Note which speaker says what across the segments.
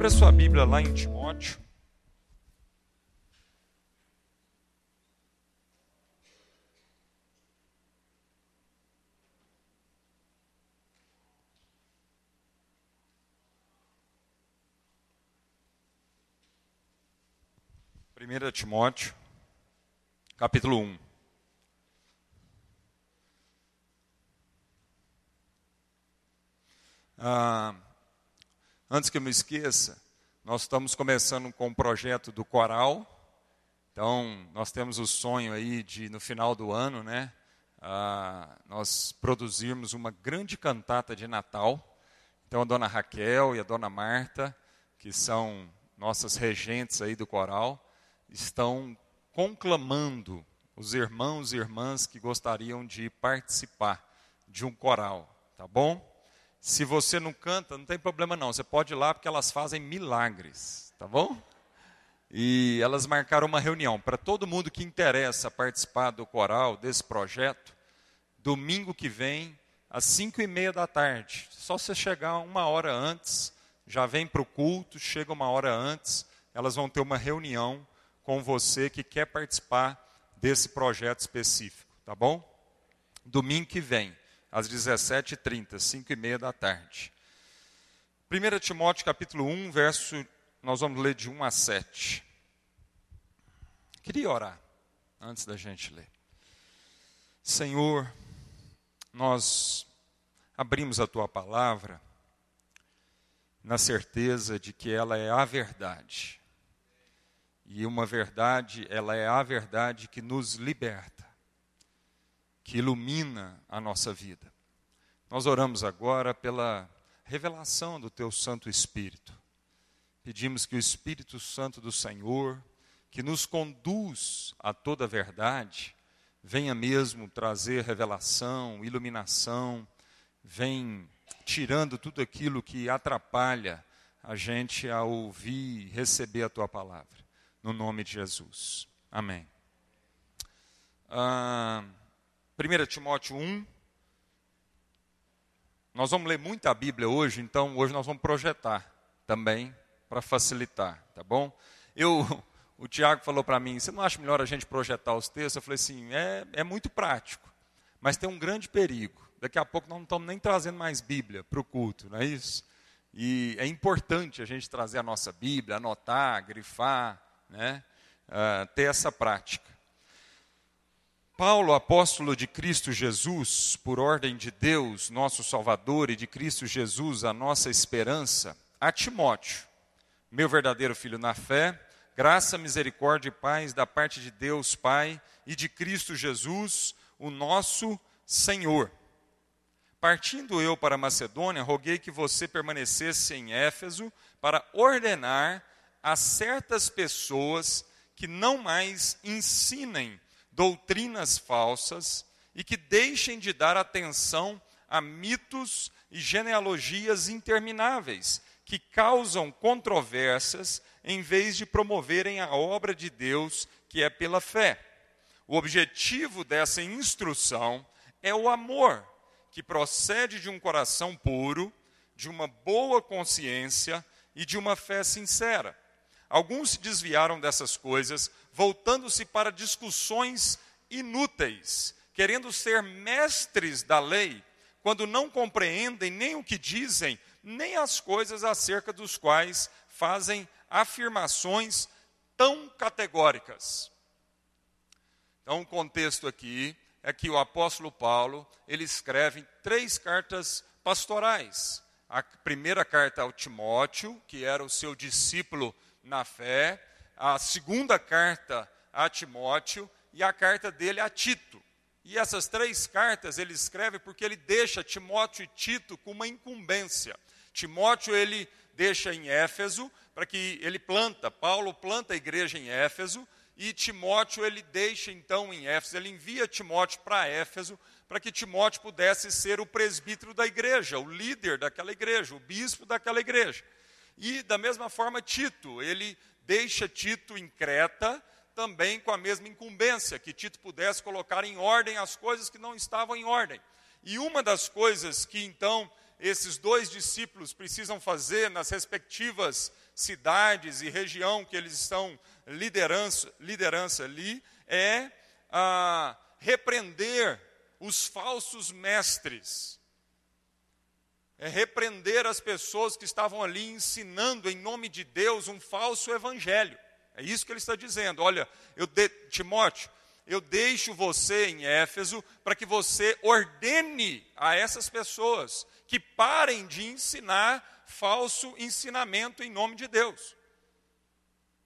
Speaker 1: Abre a sua Bíblia lá em Timóteo. Primeira Timóteo, capítulo 1. Ah, Antes que eu me esqueça, nós estamos começando com o um projeto do coral. Então, nós temos o sonho aí de, no final do ano, né, uh, nós produzirmos uma grande cantata de Natal. Então, a dona Raquel e a dona Marta, que são nossas regentes aí do coral, estão conclamando os irmãos e irmãs que gostariam de participar de um coral, tá bom? Se você não canta, não tem problema não. Você pode ir lá porque elas fazem milagres, tá bom? E elas marcaram uma reunião para todo mundo que interessa participar do coral desse projeto. Domingo que vem, às cinco e meia da tarde. Só você chegar uma hora antes, já vem para o culto, chega uma hora antes. Elas vão ter uma reunião com você que quer participar desse projeto específico, tá bom? Domingo que vem às 17h30, 5 e meia da tarde. 1 Timóteo capítulo 1, verso, nós vamos ler de 1 a 7. Queria orar antes da gente ler. Senhor, nós abrimos a tua palavra na certeza de que ela é a verdade. E uma verdade, ela é a verdade que nos liberta que ilumina a nossa vida. Nós oramos agora pela revelação do Teu Santo Espírito. Pedimos que o Espírito Santo do Senhor, que nos conduz a toda a verdade, venha mesmo trazer revelação, iluminação, vem tirando tudo aquilo que atrapalha a gente a ouvir e receber a tua palavra. No nome de Jesus. Amém. Ah, 1 Timóteo 1. Nós vamos ler muita Bíblia hoje, então hoje nós vamos projetar também para facilitar, tá bom? Eu, o Tiago falou para mim, você não acha melhor a gente projetar os textos? Eu falei assim, é, é muito prático, mas tem um grande perigo. Daqui a pouco nós não estamos nem trazendo mais Bíblia para o culto, não é isso? E é importante a gente trazer a nossa Bíblia, anotar, grifar, né? Uh, ter essa prática. Paulo, apóstolo de Cristo Jesus, por ordem de Deus, nosso Salvador, e de Cristo Jesus, a nossa esperança, a Timóteo, meu verdadeiro filho na fé, graça, misericórdia e paz da parte de Deus Pai e de Cristo Jesus, o nosso Senhor. Partindo eu para Macedônia, roguei que você permanecesse em Éfeso para ordenar a certas pessoas que não mais ensinem doutrinas falsas e que deixem de dar atenção a mitos e genealogias intermináveis que causam controvérsias em vez de promoverem a obra de Deus que é pela fé. O objetivo dessa instrução é o amor, que procede de um coração puro, de uma boa consciência e de uma fé sincera. Alguns se desviaram dessas coisas, voltando-se para discussões inúteis, querendo ser mestres da lei, quando não compreendem nem o que dizem, nem as coisas acerca dos quais fazem afirmações tão categóricas. Então, o contexto aqui é que o apóstolo Paulo, ele escreve três cartas pastorais. A primeira carta ao Timóteo, que era o seu discípulo na fé, a segunda carta a Timóteo e a carta dele a Tito. E essas três cartas ele escreve porque ele deixa Timóteo e Tito com uma incumbência. Timóteo ele deixa em Éfeso para que ele planta, Paulo planta a igreja em Éfeso e Timóteo ele deixa então em Éfeso, ele envia Timóteo para Éfeso para que Timóteo pudesse ser o presbítero da igreja, o líder daquela igreja, o bispo daquela igreja. E da mesma forma, Tito, ele deixa Tito em Creta também com a mesma incumbência, que Tito pudesse colocar em ordem as coisas que não estavam em ordem. E uma das coisas que então esses dois discípulos precisam fazer nas respectivas cidades e região que eles estão liderança, liderança ali, é ah, repreender os falsos mestres. É repreender as pessoas que estavam ali ensinando em nome de Deus um falso evangelho. É isso que ele está dizendo. Olha, eu de, Timóteo, eu deixo você em Éfeso para que você ordene a essas pessoas que parem de ensinar falso ensinamento em nome de Deus.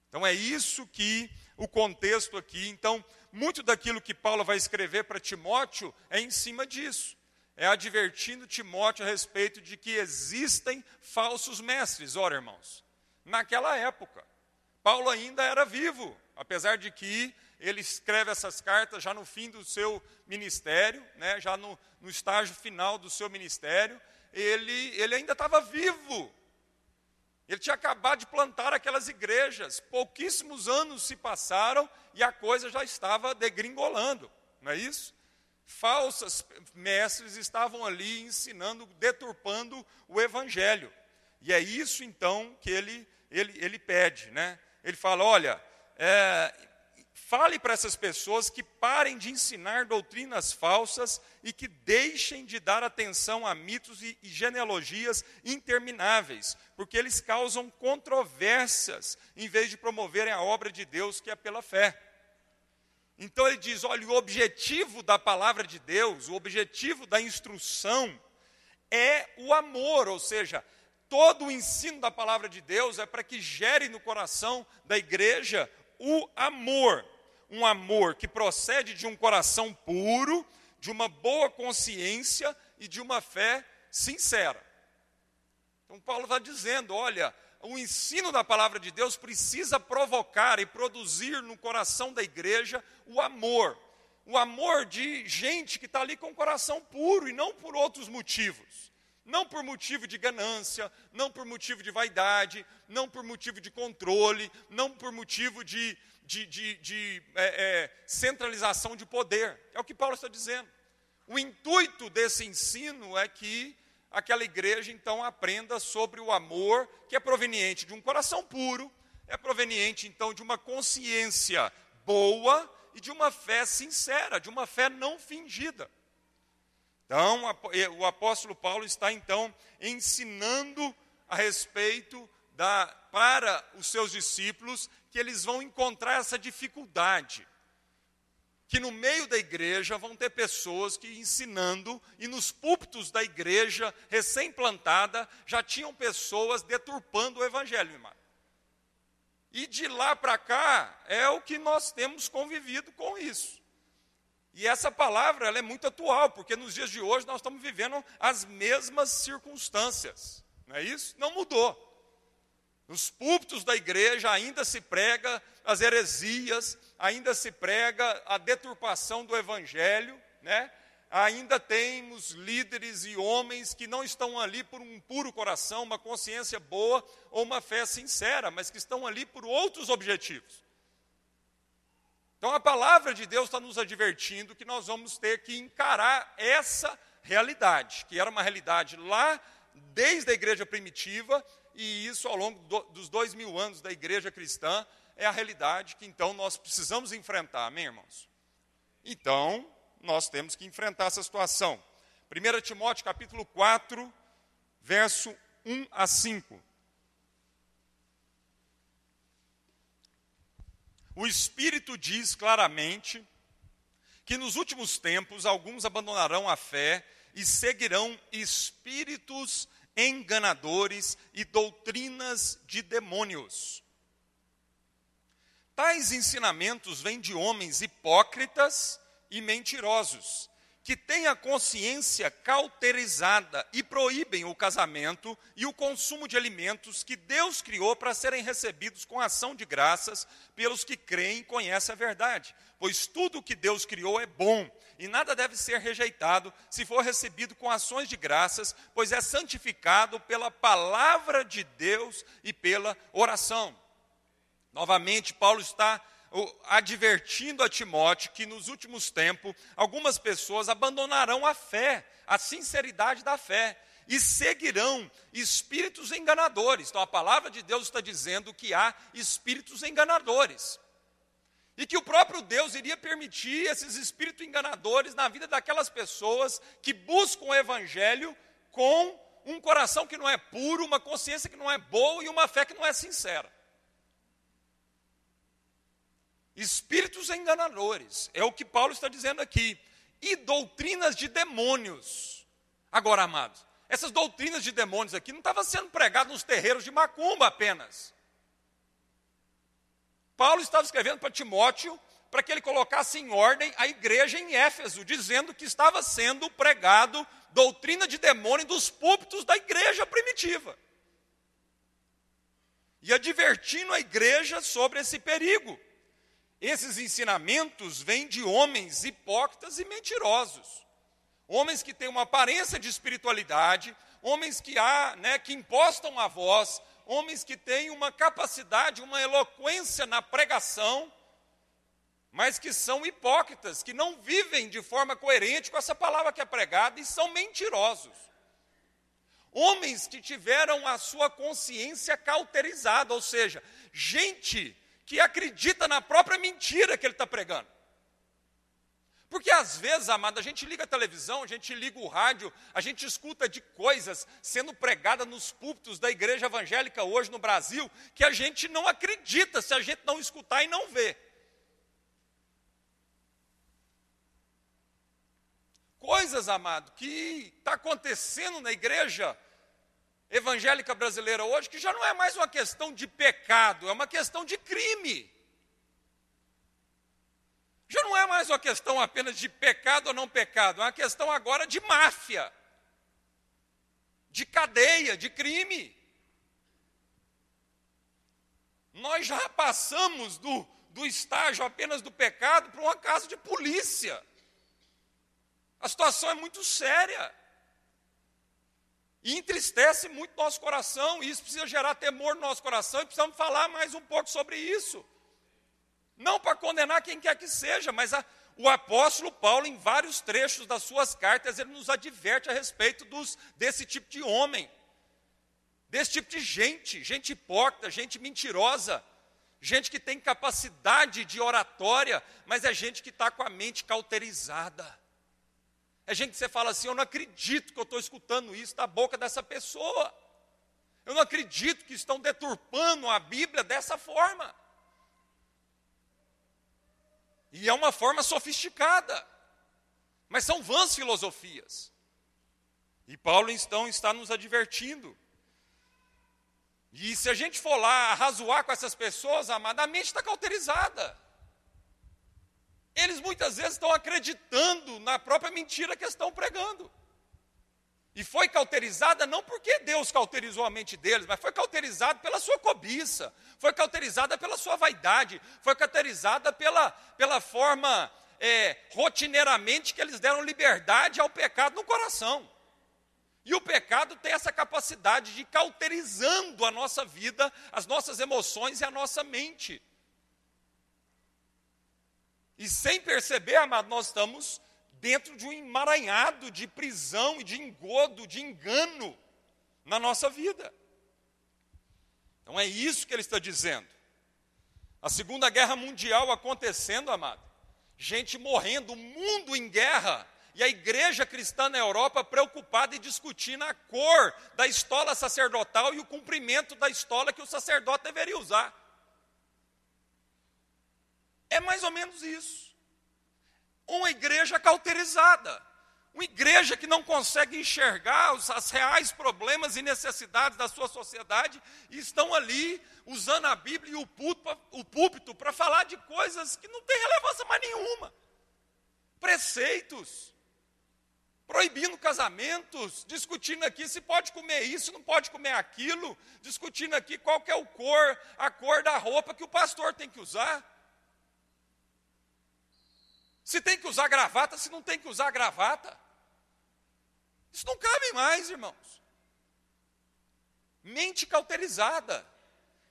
Speaker 1: Então é isso que o contexto aqui. Então, muito daquilo que Paulo vai escrever para Timóteo é em cima disso. É advertindo Timóteo a respeito de que existem falsos mestres. Ora, irmãos, naquela época, Paulo ainda era vivo, apesar de que ele escreve essas cartas já no fim do seu ministério, né, já no, no estágio final do seu ministério, ele, ele ainda estava vivo. Ele tinha acabado de plantar aquelas igrejas, pouquíssimos anos se passaram e a coisa já estava degringolando, não é isso? Falsas mestres estavam ali ensinando, deturpando o evangelho. E é isso então que ele, ele, ele pede, né? Ele fala: olha, é, Fale para essas pessoas que parem de ensinar doutrinas falsas e que deixem de dar atenção a mitos e, e genealogias intermináveis, porque eles causam controvérsias em vez de promoverem a obra de Deus que é pela fé. Então ele diz: olha, o objetivo da palavra de Deus, o objetivo da instrução é o amor, ou seja, todo o ensino da palavra de Deus é para que gere no coração da igreja o amor um amor que procede de um coração puro, de uma boa consciência e de uma fé sincera. Então, Paulo está dizendo: olha, o ensino da palavra de Deus precisa provocar e produzir no coração da igreja o amor. O amor de gente que está ali com o coração puro e não por outros motivos. Não por motivo de ganância, não por motivo de vaidade, não por motivo de controle, não por motivo de, de, de, de é, é, centralização de poder. É o que Paulo está dizendo. O intuito desse ensino é que aquela igreja então aprenda sobre o amor que é proveniente de um coração puro, é proveniente então de uma consciência boa e de uma fé sincera, de uma fé não fingida. Então, o apóstolo Paulo está então ensinando a respeito da, para os seus discípulos que eles vão encontrar essa dificuldade. Que no meio da igreja vão ter pessoas que ensinando, e nos púlpitos da igreja recém-plantada já tinham pessoas deturpando o evangelho, irmão. E de lá para cá é o que nós temos convivido com isso. E essa palavra ela é muito atual, porque nos dias de hoje nós estamos vivendo as mesmas circunstâncias. Não é isso? Não mudou. Nos púlpitos da igreja ainda se prega as heresias, ainda se prega a deturpação do evangelho, né? Ainda temos líderes e homens que não estão ali por um puro coração, uma consciência boa ou uma fé sincera, mas que estão ali por outros objetivos. Então a palavra de Deus está nos advertindo que nós vamos ter que encarar essa realidade, que era uma realidade lá desde a igreja primitiva e isso ao longo do, dos dois mil anos da igreja cristã é a realidade que então nós precisamos enfrentar, amém, irmãos? Então, nós temos que enfrentar essa situação. 1 Timóteo capítulo 4, verso 1 a 5. O Espírito diz claramente que nos últimos tempos alguns abandonarão a fé e seguirão espíritos enganadores e doutrinas de demônios. Tais ensinamentos vêm de homens hipócritas e mentirosos, que têm a consciência cauterizada e proíbem o casamento e o consumo de alimentos que Deus criou para serem recebidos com ação de graças pelos que creem e conhecem a verdade. Pois tudo o que Deus criou é bom e nada deve ser rejeitado se for recebido com ações de graças, pois é santificado pela palavra de Deus e pela oração. Novamente, Paulo está advertindo a Timóteo que nos últimos tempos algumas pessoas abandonarão a fé, a sinceridade da fé, e seguirão espíritos enganadores. Então a palavra de Deus está dizendo que há espíritos enganadores. E que o próprio Deus iria permitir esses espíritos enganadores na vida daquelas pessoas que buscam o evangelho com um coração que não é puro, uma consciência que não é boa e uma fé que não é sincera. Espíritos enganadores, é o que Paulo está dizendo aqui. E doutrinas de demônios. Agora, amados, essas doutrinas de demônios aqui não estavam sendo pregadas nos terreiros de macumba apenas. Paulo estava escrevendo para Timóteo para que ele colocasse em ordem a igreja em Éfeso, dizendo que estava sendo pregado doutrina de demônio dos púlpitos da igreja primitiva. E advertindo a igreja sobre esse perigo. Esses ensinamentos vêm de homens hipócritas e mentirosos. Homens que têm uma aparência de espiritualidade, homens que há, né, que impostam a voz, homens que têm uma capacidade, uma eloquência na pregação, mas que são hipócritas, que não vivem de forma coerente com essa palavra que é pregada e são mentirosos. Homens que tiveram a sua consciência cauterizada, ou seja, gente que acredita na própria mentira que ele está pregando. Porque às vezes, amado, a gente liga a televisão, a gente liga o rádio, a gente escuta de coisas sendo pregadas nos púlpitos da igreja evangélica hoje no Brasil, que a gente não acredita se a gente não escutar e não ver. Coisas, amado, que está acontecendo na igreja evangélica brasileira hoje, que já não é mais uma questão de pecado, é uma questão de crime. Já não é mais uma questão apenas de pecado ou não pecado, é uma questão agora de máfia, de cadeia, de crime. Nós já passamos do, do estágio apenas do pecado para uma casa de polícia. A situação é muito séria. E entristece muito nosso coração, e isso precisa gerar temor no nosso coração, e precisamos falar mais um pouco sobre isso. Não para condenar quem quer que seja, mas a, o apóstolo Paulo, em vários trechos das suas cartas, ele nos adverte a respeito dos, desse tipo de homem, desse tipo de gente, gente hipócrita, gente mentirosa, gente que tem capacidade de oratória, mas é gente que está com a mente cauterizada. É gente que você fala assim: eu não acredito que eu estou escutando isso da boca dessa pessoa. Eu não acredito que estão deturpando a Bíblia dessa forma. E é uma forma sofisticada. Mas são vãs filosofias. E Paulo então está nos advertindo. E se a gente for lá arrazoar com essas pessoas, amada, a mente está cauterizada. Eles muitas vezes estão acreditando na própria mentira que estão pregando. E foi cauterizada não porque Deus cauterizou a mente deles, mas foi cauterizada pela sua cobiça, foi cauterizada pela sua vaidade, foi cauterizada pela, pela forma é, rotineiramente que eles deram liberdade ao pecado no coração. E o pecado tem essa capacidade de cauterizando a nossa vida, as nossas emoções e a nossa mente. E sem perceber, amado, nós estamos dentro de um emaranhado de prisão e de engodo, de engano na nossa vida. Então é isso que ele está dizendo. A Segunda Guerra Mundial acontecendo, amado. Gente morrendo, o mundo em guerra. E a igreja cristã na Europa preocupada em discutir a cor da estola sacerdotal e o cumprimento da estola que o sacerdote deveria usar. É mais ou menos isso. Uma igreja cauterizada. Uma igreja que não consegue enxergar os, os reais problemas e necessidades da sua sociedade e estão ali usando a Bíblia e o púlpito, o púlpito para falar de coisas que não têm relevância mais nenhuma. Preceitos, proibindo casamentos, discutindo aqui se pode comer isso, não pode comer aquilo, discutindo aqui qual é o cor, a cor da roupa que o pastor tem que usar. Se tem que usar gravata, se não tem que usar gravata. Isso não cabe mais, irmãos. Mente cauterizada.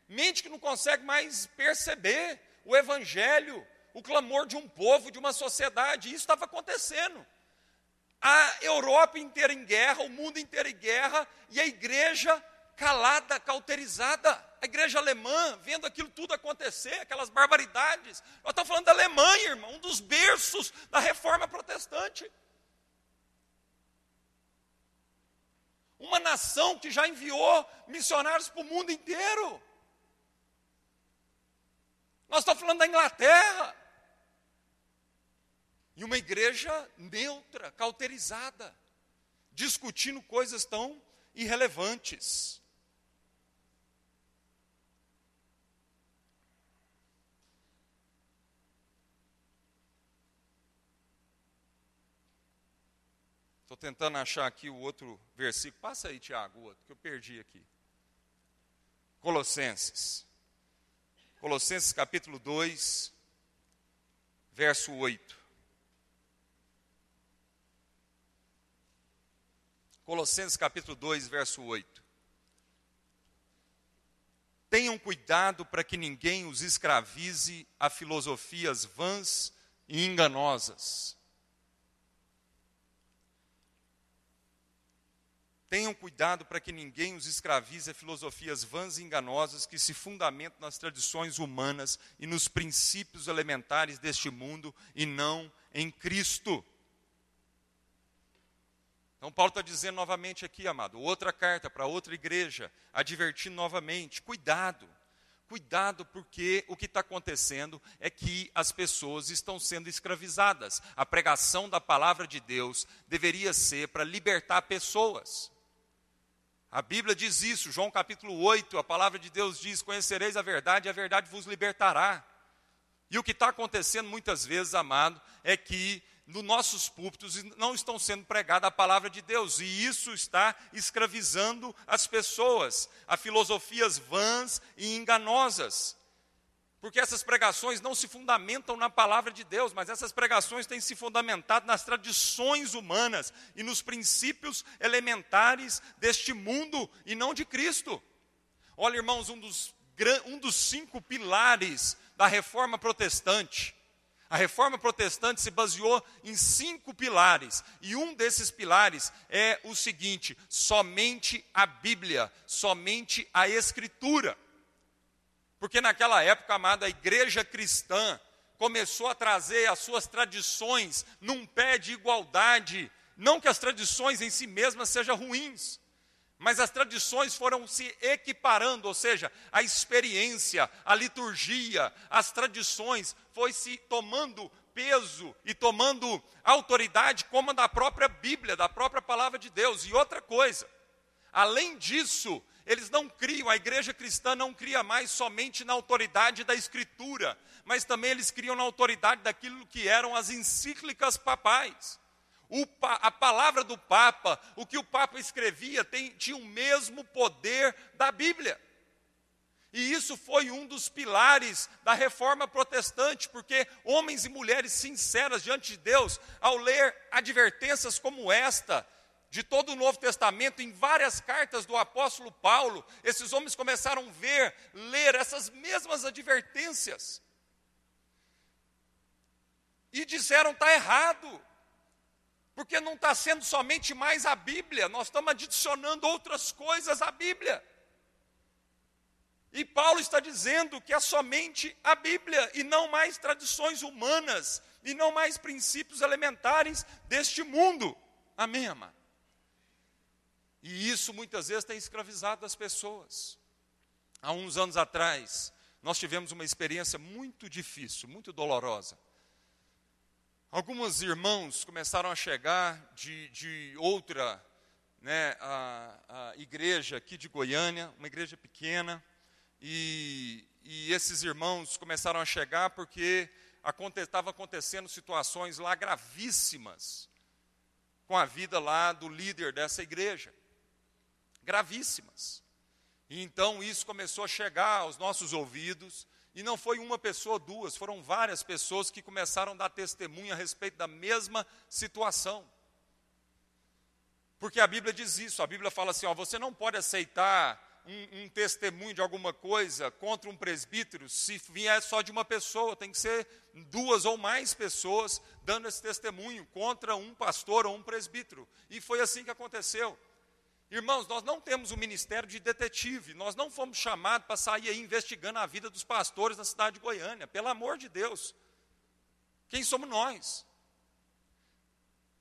Speaker 1: Mente que não consegue mais perceber o evangelho, o clamor de um povo, de uma sociedade. Isso estava acontecendo. a Europa inteira em guerra, o mundo inteiro em guerra, e a igreja calada, cauterizada. A igreja alemã, vendo aquilo tudo acontecer, aquelas barbaridades. Nós estamos falando da Alemanha, irmão, um dos berços da reforma protestante. Uma nação que já enviou missionários para o mundo inteiro. Nós estamos falando da Inglaterra. E uma igreja neutra, cauterizada, discutindo coisas tão irrelevantes. Estou tentando achar aqui o outro versículo. Passa aí, Tiago, o outro, que eu perdi aqui. Colossenses. Colossenses capítulo 2, verso 8. Colossenses capítulo 2, verso 8. Tenham cuidado para que ninguém os escravize a filosofias vãs e enganosas. Tenham cuidado para que ninguém os escravize a filosofias vãs e enganosas que se fundamentam nas tradições humanas e nos princípios elementares deste mundo e não em Cristo. Então, Paulo está dizendo novamente aqui, amado, outra carta para outra igreja, advertindo novamente: cuidado, cuidado, porque o que está acontecendo é que as pessoas estão sendo escravizadas. A pregação da palavra de Deus deveria ser para libertar pessoas. A Bíblia diz isso, João capítulo 8, a palavra de Deus diz: Conhecereis a verdade e a verdade vos libertará. E o que está acontecendo muitas vezes, amado, é que nos nossos púlpitos não estão sendo pregada a palavra de Deus, e isso está escravizando as pessoas a filosofias vãs e enganosas. Porque essas pregações não se fundamentam na palavra de Deus, mas essas pregações têm se fundamentado nas tradições humanas e nos princípios elementares deste mundo e não de Cristo. Olha, irmãos, um dos, um dos cinco pilares da reforma protestante a reforma protestante se baseou em cinco pilares, e um desses pilares é o seguinte: somente a Bíblia, somente a Escritura. Porque naquela época, amada, a igreja cristã começou a trazer as suas tradições num pé de igualdade, não que as tradições em si mesmas sejam ruins, mas as tradições foram se equiparando, ou seja, a experiência, a liturgia, as tradições foi se tomando peso e tomando autoridade como a da própria Bíblia, da própria palavra de Deus. E outra coisa, além disso, eles não criam, a igreja cristã não cria mais somente na autoridade da Escritura, mas também eles criam na autoridade daquilo que eram as encíclicas papais a palavra do Papa, o que o Papa escrevia, tem, tinha o mesmo poder da Bíblia. E isso foi um dos pilares da reforma protestante, porque homens e mulheres sinceras diante de Deus, ao ler advertências como esta, de todo o Novo Testamento, em várias cartas do apóstolo Paulo, esses homens começaram a ver, ler essas mesmas advertências. E disseram: está errado, porque não está sendo somente mais a Bíblia, nós estamos adicionando outras coisas à Bíblia. E Paulo está dizendo que é somente a Bíblia e não mais tradições humanas e não mais princípios elementares deste mundo. Amém, amado? E isso muitas vezes tem escravizado as pessoas. Há uns anos atrás, nós tivemos uma experiência muito difícil, muito dolorosa. Alguns irmãos começaram a chegar de, de outra né, a, a igreja aqui de Goiânia, uma igreja pequena, e, e esses irmãos começaram a chegar porque estavam acontecendo situações lá gravíssimas com a vida lá do líder dessa igreja. Gravíssimas. E então isso começou a chegar aos nossos ouvidos, e não foi uma pessoa, duas, foram várias pessoas que começaram a dar testemunho a respeito da mesma situação. Porque a Bíblia diz isso, a Bíblia fala assim: ó, você não pode aceitar um, um, testemunho de alguma coisa contra um presbítero se vier só de uma pessoa, tem que ser duas ou mais pessoas dando esse testemunho contra um pastor ou um presbítero. E foi assim que aconteceu. Irmãos, nós não temos o ministério de detetive, nós não fomos chamados para sair aí investigando a vida dos pastores na cidade de Goiânia, pelo amor de Deus. Quem somos nós?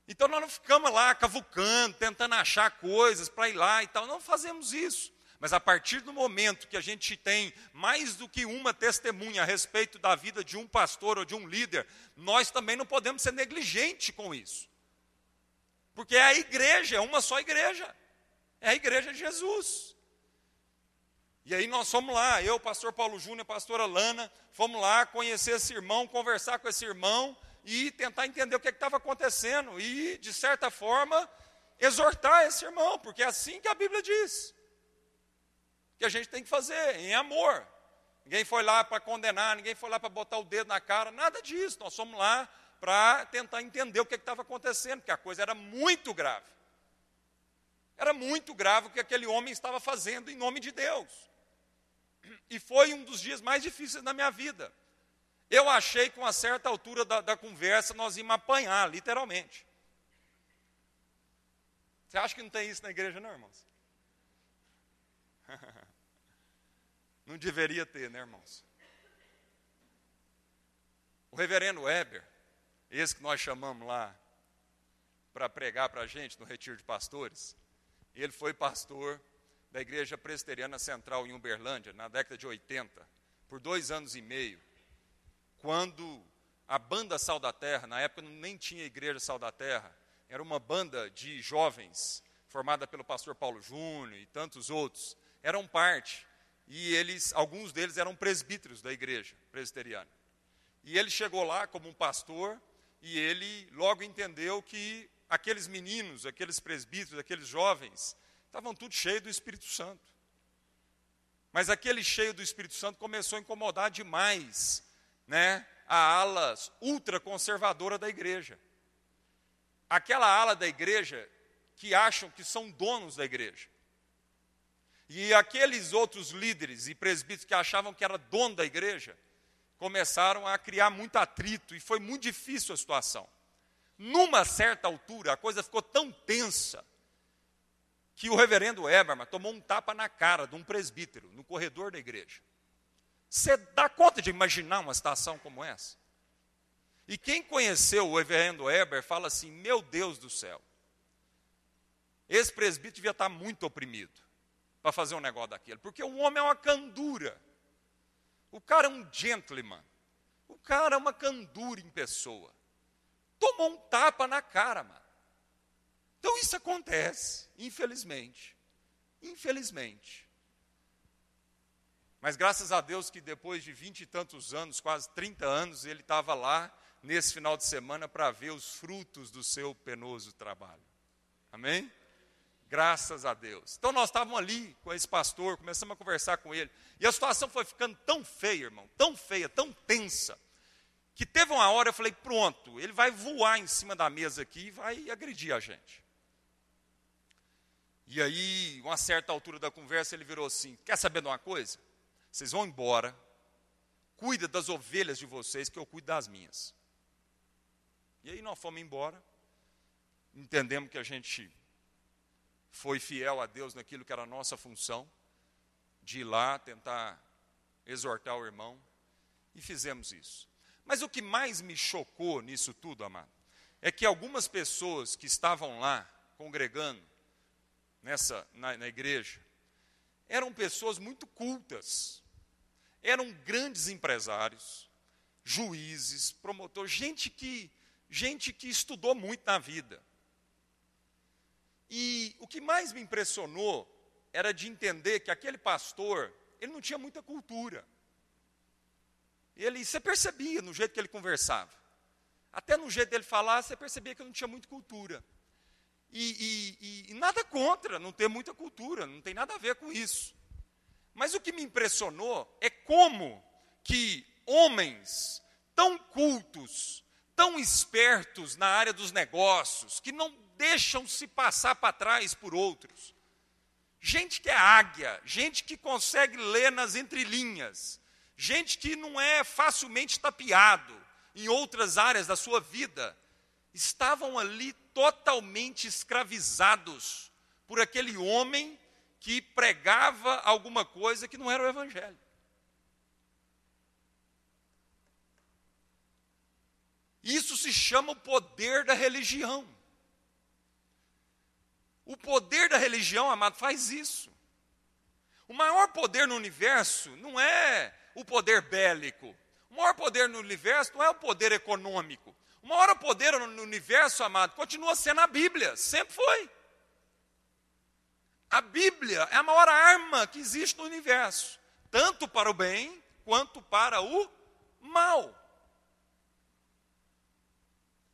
Speaker 1: Então nós não ficamos lá cavucando, tentando achar coisas para ir lá e tal, não fazemos isso. Mas a partir do momento que a gente tem mais do que uma testemunha a respeito da vida de um pastor ou de um líder, nós também não podemos ser negligentes com isso. Porque é a igreja, é uma só igreja. É a igreja de Jesus. E aí nós fomos lá, eu, pastor Paulo Júnior, pastora Lana, fomos lá conhecer esse irmão, conversar com esse irmão e tentar entender o que é estava acontecendo e, de certa forma, exortar esse irmão, porque é assim que a Bíblia diz que a gente tem que fazer, em amor. Ninguém foi lá para condenar, ninguém foi lá para botar o dedo na cara, nada disso. Nós fomos lá para tentar entender o que estava acontecendo, porque a coisa era muito grave. Era muito grave o que aquele homem estava fazendo em nome de Deus. E foi um dos dias mais difíceis da minha vida. Eu achei que, uma certa altura da, da conversa, nós íamos apanhar, literalmente. Você acha que não tem isso na igreja, não, irmãos? Não deveria ter, né, irmãos? O reverendo Weber, esse que nós chamamos lá para pregar para a gente no Retiro de Pastores, ele foi pastor da Igreja Presbiteriana Central em Uberlândia, na década de 80, por dois anos e meio, quando a banda Sal da Terra, na época nem tinha Igreja Sal da Terra, era uma banda de jovens, formada pelo pastor Paulo Júnior e tantos outros, eram parte e eles, alguns deles eram presbíteros da igreja presbiteriana. E ele chegou lá como um pastor e ele logo entendeu que aqueles meninos, aqueles presbíteros, aqueles jovens, estavam tudo cheios do Espírito Santo. Mas aquele cheio do Espírito Santo começou a incomodar demais, né, a ala ultraconservadora da igreja. Aquela ala da igreja que acham que são donos da igreja. E aqueles outros líderes e presbíteros que achavam que era dono da igreja, começaram a criar muito atrito e foi muito difícil a situação. Numa certa altura, a coisa ficou tão tensa que o reverendo Eberman tomou um tapa na cara de um presbítero no corredor da igreja. Você dá conta de imaginar uma situação como essa? E quem conheceu o reverendo Eber fala assim: Meu Deus do céu, esse presbítero devia estar muito oprimido para fazer um negócio daquele, porque o homem é uma candura. O cara é um gentleman. O cara é uma candura em pessoa. Tomou um tapa na cara, mano. Então isso acontece, infelizmente. Infelizmente. Mas graças a Deus que depois de vinte e tantos anos, quase 30 anos, ele estava lá nesse final de semana para ver os frutos do seu penoso trabalho. Amém? Graças a Deus. Então nós estávamos ali com esse pastor, começamos a conversar com ele. E a situação foi ficando tão feia, irmão, tão feia, tão tensa, que teve uma hora eu falei: pronto, ele vai voar em cima da mesa aqui e vai agredir a gente. E aí, uma certa altura da conversa, ele virou assim: quer saber de uma coisa? Vocês vão embora, cuida das ovelhas de vocês, que eu cuido das minhas. E aí nós fomos embora, entendemos que a gente foi fiel a Deus naquilo que era a nossa função, de ir lá tentar exortar o irmão, e fizemos isso. Mas o que mais me chocou nisso tudo, amado, é que algumas pessoas que estavam lá congregando nessa na, na igreja eram pessoas muito cultas, eram grandes empresários, juízes, promotores, gente que gente que estudou muito na vida e o que mais me impressionou era de entender que aquele pastor, ele não tinha muita cultura. Ele, você percebia no jeito que ele conversava. Até no jeito dele falar, você percebia que não tinha muita cultura. E, e, e, nada contra não ter muita cultura, não tem nada a ver com isso. Mas o que me impressionou é como que homens tão cultos, tão espertos na área dos negócios, que não deixam-se passar para trás por outros. Gente que é águia, gente que consegue ler nas entrelinhas, gente que não é facilmente tapeado em outras áreas da sua vida, estavam ali totalmente escravizados por aquele homem que pregava alguma coisa que não era o Evangelho. Isso se chama o poder da religião. O poder da religião, amado, faz isso. O maior poder no universo não é o poder bélico. O maior poder no universo não é o poder econômico. O maior poder no universo, amado, continua sendo a Bíblia. Sempre foi. A Bíblia é a maior arma que existe no universo, tanto para o bem quanto para o mal.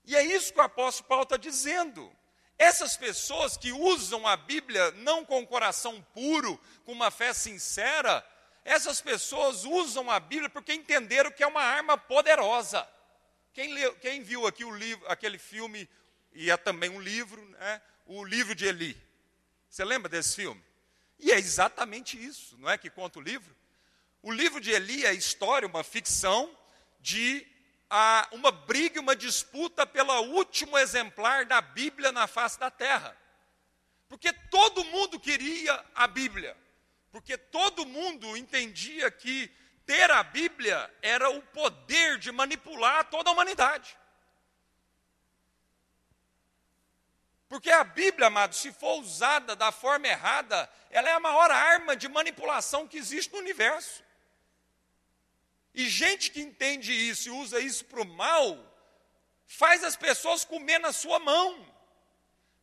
Speaker 1: E é isso que o apóstolo Paulo está dizendo. Essas pessoas que usam a Bíblia não com o coração puro, com uma fé sincera, essas pessoas usam a Bíblia porque entenderam que é uma arma poderosa. Quem, leu, quem viu aqui o livro, aquele filme, e é também um livro, né, o livro de Eli? Você lembra desse filme? E é exatamente isso, não é que conta o livro? O livro de Eli é história, uma ficção de a, uma briga, uma disputa pelo último exemplar da Bíblia na face da terra. Porque todo mundo queria a Bíblia. Porque todo mundo entendia que ter a Bíblia era o poder de manipular toda a humanidade. Porque a Bíblia, amado, se for usada da forma errada, ela é a maior arma de manipulação que existe no universo. E gente que entende isso e usa isso para o mal, faz as pessoas comer na sua mão.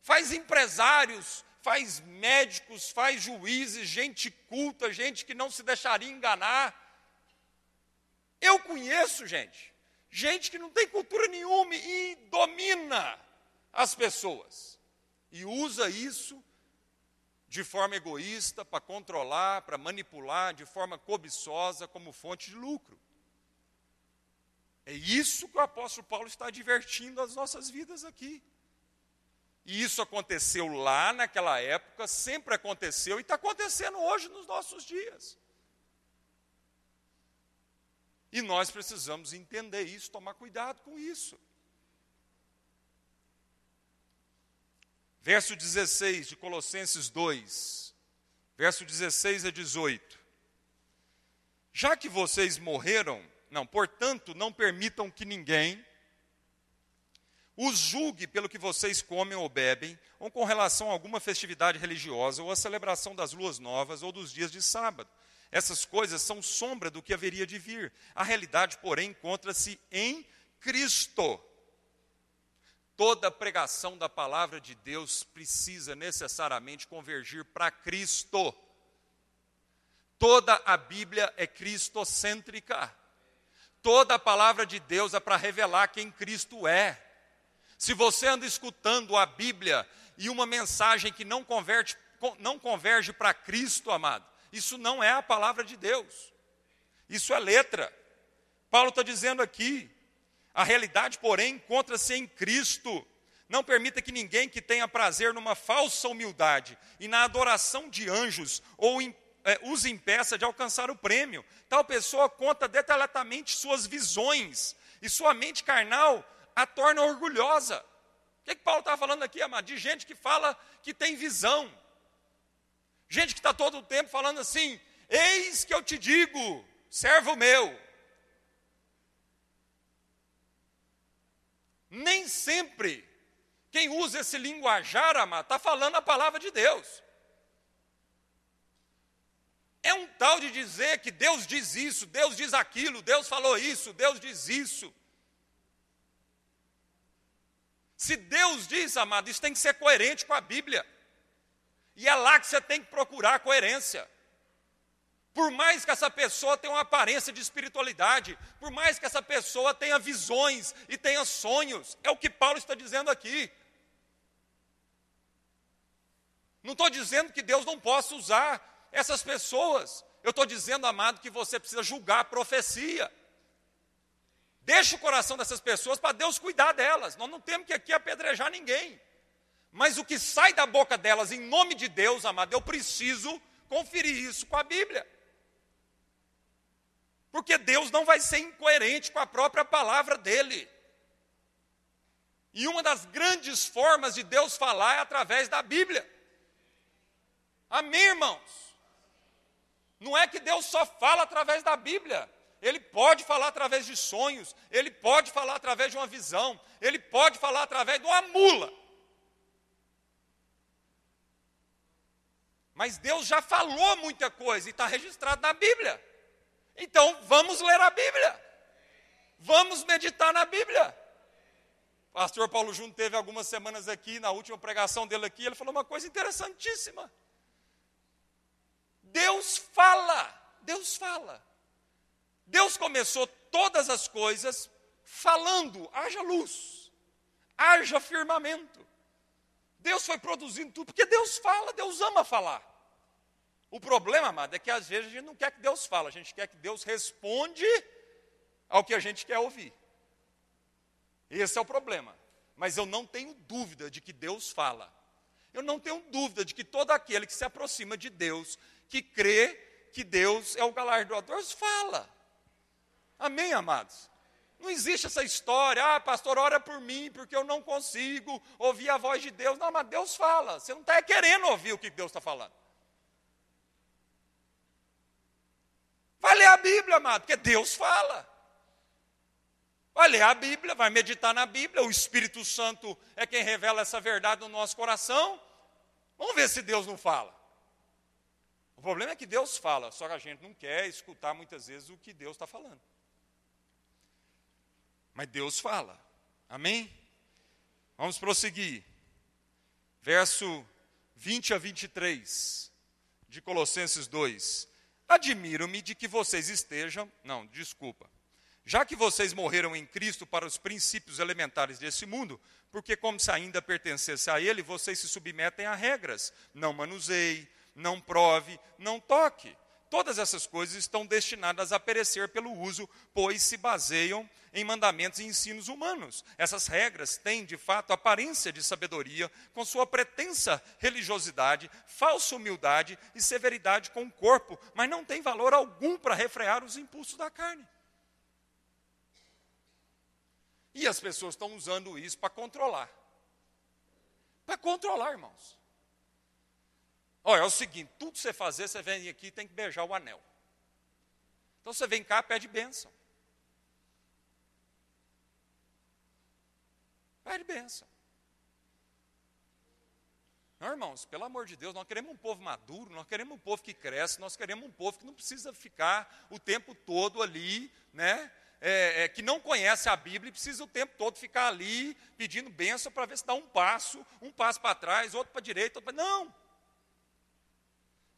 Speaker 1: Faz empresários, faz médicos, faz juízes, gente culta, gente que não se deixaria enganar. Eu conheço gente, gente que não tem cultura nenhuma e domina as pessoas e usa isso de forma egoísta para controlar, para manipular, de forma cobiçosa, como fonte de lucro. É isso que o apóstolo Paulo está advertindo as nossas vidas aqui. E isso aconteceu lá naquela época, sempre aconteceu e está acontecendo hoje nos nossos dias. E nós precisamos entender isso, tomar cuidado com isso. Verso 16 de Colossenses 2, verso 16 a 18. Já que vocês morreram, não, portanto, não permitam que ninguém os julgue pelo que vocês comem ou bebem, ou com relação a alguma festividade religiosa, ou a celebração das luas novas, ou dos dias de sábado. Essas coisas são sombra do que haveria de vir. A realidade, porém, encontra-se em Cristo. Toda pregação da palavra de Deus precisa necessariamente convergir para Cristo. Toda a Bíblia é cristocêntrica. Toda a palavra de Deus é para revelar quem Cristo é. Se você anda escutando a Bíblia e uma mensagem que não converte, não converge para Cristo, amado, isso não é a palavra de Deus. Isso é letra. Paulo está dizendo aqui, a realidade, porém, encontra-se em Cristo. Não permita que ninguém que tenha prazer numa falsa humildade e na adoração de anjos ou é, os impeça de alcançar o prêmio. Tal pessoa conta detalhadamente suas visões e sua mente carnal a torna orgulhosa. O que, é que Paulo está falando aqui, amado? De gente que fala que tem visão. Gente que está todo o tempo falando assim: Eis que eu te digo, servo meu, Nem sempre quem usa esse linguajar, amado, está falando a palavra de Deus. É um tal de dizer que Deus diz isso, Deus diz aquilo, Deus falou isso, Deus diz isso. Se Deus diz, amado, isso tem que ser coerente com a Bíblia. E é lá que você tem que procurar coerência. Por mais que essa pessoa tenha uma aparência de espiritualidade, por mais que essa pessoa tenha visões e tenha sonhos, é o que Paulo está dizendo aqui. Não estou dizendo que Deus não possa usar essas pessoas. Eu estou dizendo, amado, que você precisa julgar a profecia. Deixa o coração dessas pessoas para Deus cuidar delas. Nós não temos que aqui apedrejar ninguém. Mas o que sai da boca delas em nome de Deus, amado, eu preciso conferir isso com a Bíblia. Porque Deus não vai ser incoerente com a própria palavra dele. E uma das grandes formas de Deus falar é através da Bíblia. Amém, irmãos? Não é que Deus só fala através da Bíblia. Ele pode falar através de sonhos, ele pode falar através de uma visão, ele pode falar através de uma mula. Mas Deus já falou muita coisa e está registrado na Bíblia. Então vamos ler a Bíblia. Vamos meditar na Bíblia. Pastor Paulo Júnior teve algumas semanas aqui, na última pregação dele aqui, ele falou uma coisa interessantíssima. Deus fala, Deus fala. Deus começou todas as coisas falando: haja luz, haja firmamento. Deus foi produzindo tudo, porque Deus fala, Deus ama falar. O problema, amado, é que às vezes a gente não quer que Deus fale, a gente quer que Deus responde ao que a gente quer ouvir. Esse é o problema. Mas eu não tenho dúvida de que Deus fala. Eu não tenho dúvida de que todo aquele que se aproxima de Deus, que crê que Deus é o galardoador, fala. Amém, amados? Não existe essa história, ah, pastor, ora por mim, porque eu não consigo ouvir a voz de Deus. Não, mas Deus fala. Você não está querendo ouvir o que Deus está falando. Vai ler a Bíblia, amado, porque Deus fala. Vai ler a Bíblia, vai meditar na Bíblia, o Espírito Santo é quem revela essa verdade no nosso coração. Vamos ver se Deus não fala. O problema é que Deus fala, só que a gente não quer escutar muitas vezes o que Deus está falando. Mas Deus fala. Amém? Vamos prosseguir. Verso 20 a 23 de Colossenses 2. Admiro-me de que vocês estejam. Não, desculpa. Já que vocês morreram em Cristo para os princípios elementares desse mundo, porque, como se ainda pertencesse a Ele, vocês se submetem a regras. Não manuseie, não prove, não toque. Todas essas coisas estão destinadas a perecer pelo uso, pois se baseiam em mandamentos e ensinos humanos. Essas regras têm, de fato, aparência de sabedoria, com sua pretensa religiosidade, falsa humildade e severidade com o corpo, mas não têm valor algum para refrear os impulsos da carne. E as pessoas estão usando isso para controlar. Para controlar, irmãos. Olha, é o seguinte: tudo que você fazer, você vem aqui tem que beijar o anel. Então você vem cá, pede bênção. Pede bênção. Não, irmãos, pelo amor de Deus, nós queremos um povo maduro, nós queremos um povo que cresce, nós queremos um povo que não precisa ficar o tempo todo ali, né? É, é, que não conhece a Bíblia e precisa o tempo todo ficar ali pedindo bênção para ver se dá um passo, um passo para trás, outro para a direita, outro para. Não!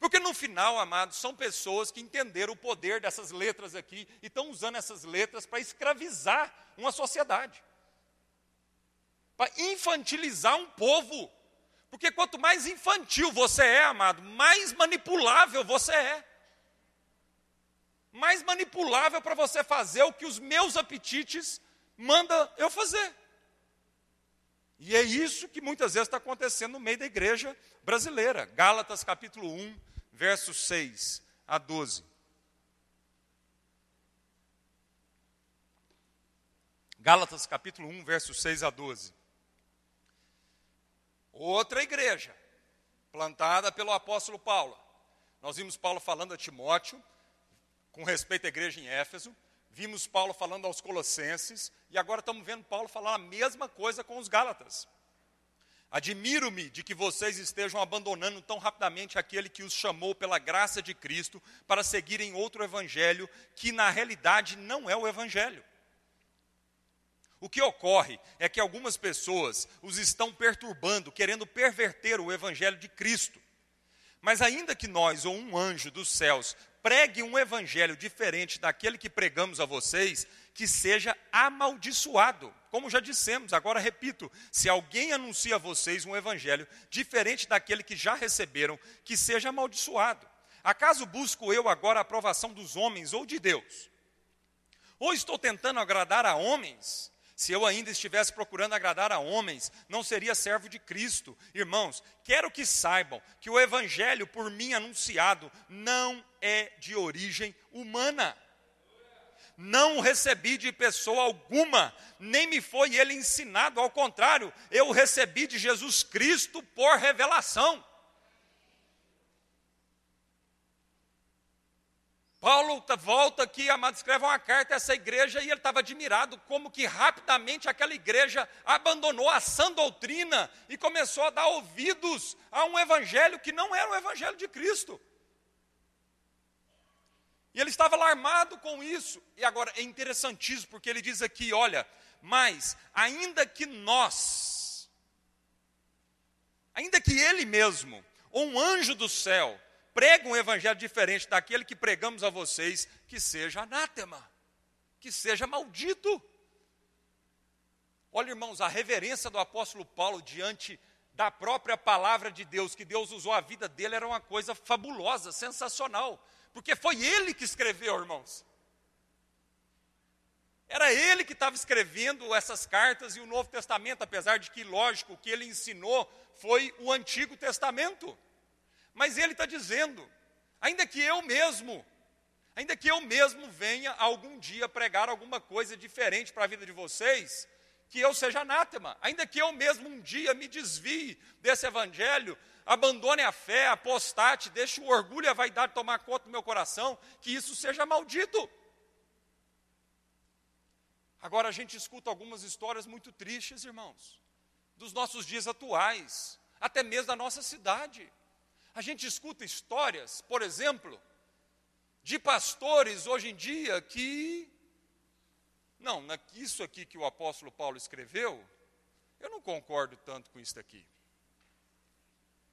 Speaker 1: Porque no final, amados, são pessoas que entenderam o poder dessas letras aqui e estão usando essas letras para escravizar uma sociedade, para infantilizar um povo. Porque quanto mais infantil você é, amado, mais manipulável você é. Mais manipulável para você fazer o que os meus apetites mandam eu fazer. E é isso que muitas vezes está acontecendo no meio da igreja brasileira. Gálatas capítulo 1, versos 6 a 12. Gálatas capítulo 1, versos 6 a 12. Outra igreja, plantada pelo apóstolo Paulo. Nós vimos Paulo falando a Timóteo, com respeito à igreja em Éfeso, vimos Paulo falando aos Colossenses, e agora estamos vendo Paulo falar a mesma coisa com os Gálatas. Admiro-me de que vocês estejam abandonando tão rapidamente aquele que os chamou pela graça de Cristo para seguirem outro evangelho que na realidade não é o evangelho. O que ocorre é que algumas pessoas os estão perturbando, querendo perverter o evangelho de Cristo. Mas ainda que nós ou um anjo dos céus pregue um evangelho diferente daquele que pregamos a vocês, que seja amaldiçoado. Como já dissemos, agora repito: se alguém anuncia a vocês um evangelho diferente daquele que já receberam, que seja amaldiçoado. Acaso busco eu agora a aprovação dos homens ou de Deus? Ou estou tentando agradar a homens? Se eu ainda estivesse procurando agradar a homens, não seria servo de Cristo. Irmãos, quero que saibam que o evangelho por mim anunciado não é de origem humana. Não recebi de pessoa alguma, nem me foi ele ensinado, ao contrário, eu o recebi de Jesus Cristo por revelação. Paulo volta aqui, amado, escreve uma carta a essa igreja e ele estava admirado como que rapidamente aquela igreja abandonou a sã doutrina e começou a dar ouvidos a um evangelho que não era o evangelho de Cristo. E ele estava alarmado com isso. E agora é interessantíssimo porque ele diz aqui, olha, mas ainda que nós, ainda que ele mesmo, ou um anjo do céu, prega um evangelho diferente daquele que pregamos a vocês, que seja anátema, que seja maldito. Olha, irmãos, a reverência do apóstolo Paulo diante da própria palavra de Deus, que Deus usou a vida dele, era uma coisa fabulosa, sensacional, porque foi ele que escreveu, irmãos. Era ele que estava escrevendo essas cartas e o Novo Testamento, apesar de que, lógico, o que ele ensinou foi o Antigo Testamento. Mas ele está dizendo, ainda que eu mesmo, ainda que eu mesmo venha algum dia pregar alguma coisa diferente para a vida de vocês, que eu seja anátema, ainda que eu mesmo um dia me desvie desse evangelho, abandone a fé, apostate, deixe o orgulho e a vaidade tomar conta do meu coração, que isso seja maldito. Agora a gente escuta algumas histórias muito tristes, irmãos, dos nossos dias atuais, até mesmo da nossa cidade. A gente escuta histórias, por exemplo, de pastores hoje em dia que. Não, isso aqui que o apóstolo Paulo escreveu, eu não concordo tanto com isso aqui.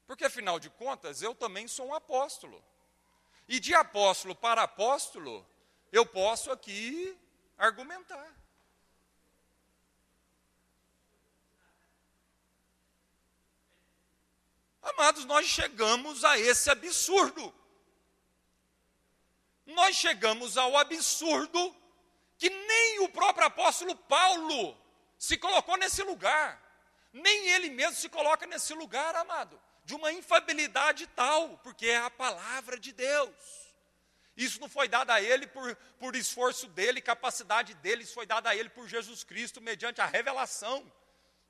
Speaker 1: Porque, afinal de contas, eu também sou um apóstolo. E de apóstolo para apóstolo, eu posso aqui argumentar. Amados, nós chegamos a esse absurdo. Nós chegamos ao absurdo que nem o próprio apóstolo Paulo se colocou nesse lugar. Nem ele mesmo se coloca nesse lugar, amado, de uma infabilidade tal, porque é a palavra de Deus. Isso não foi dado a ele por, por esforço dele, capacidade dele, isso foi dado a ele por Jesus Cristo, mediante a revelação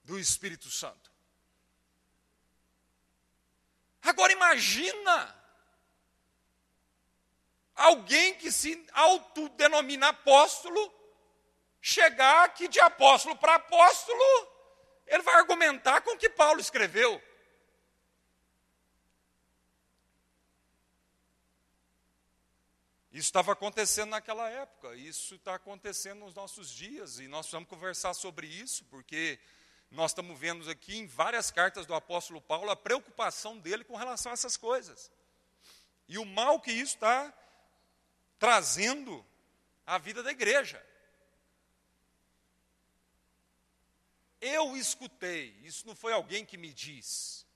Speaker 1: do Espírito Santo. Agora imagina alguém que se autodenomina apóstolo, chegar aqui de apóstolo para apóstolo, ele vai argumentar com o que Paulo escreveu. Isso estava acontecendo naquela época, isso está acontecendo nos nossos dias, e nós precisamos conversar sobre isso, porque nós estamos vendo aqui em várias cartas do apóstolo Paulo a preocupação dele com relação a essas coisas. E o mal que isso está trazendo à vida da igreja. Eu escutei, isso não foi alguém que me diz,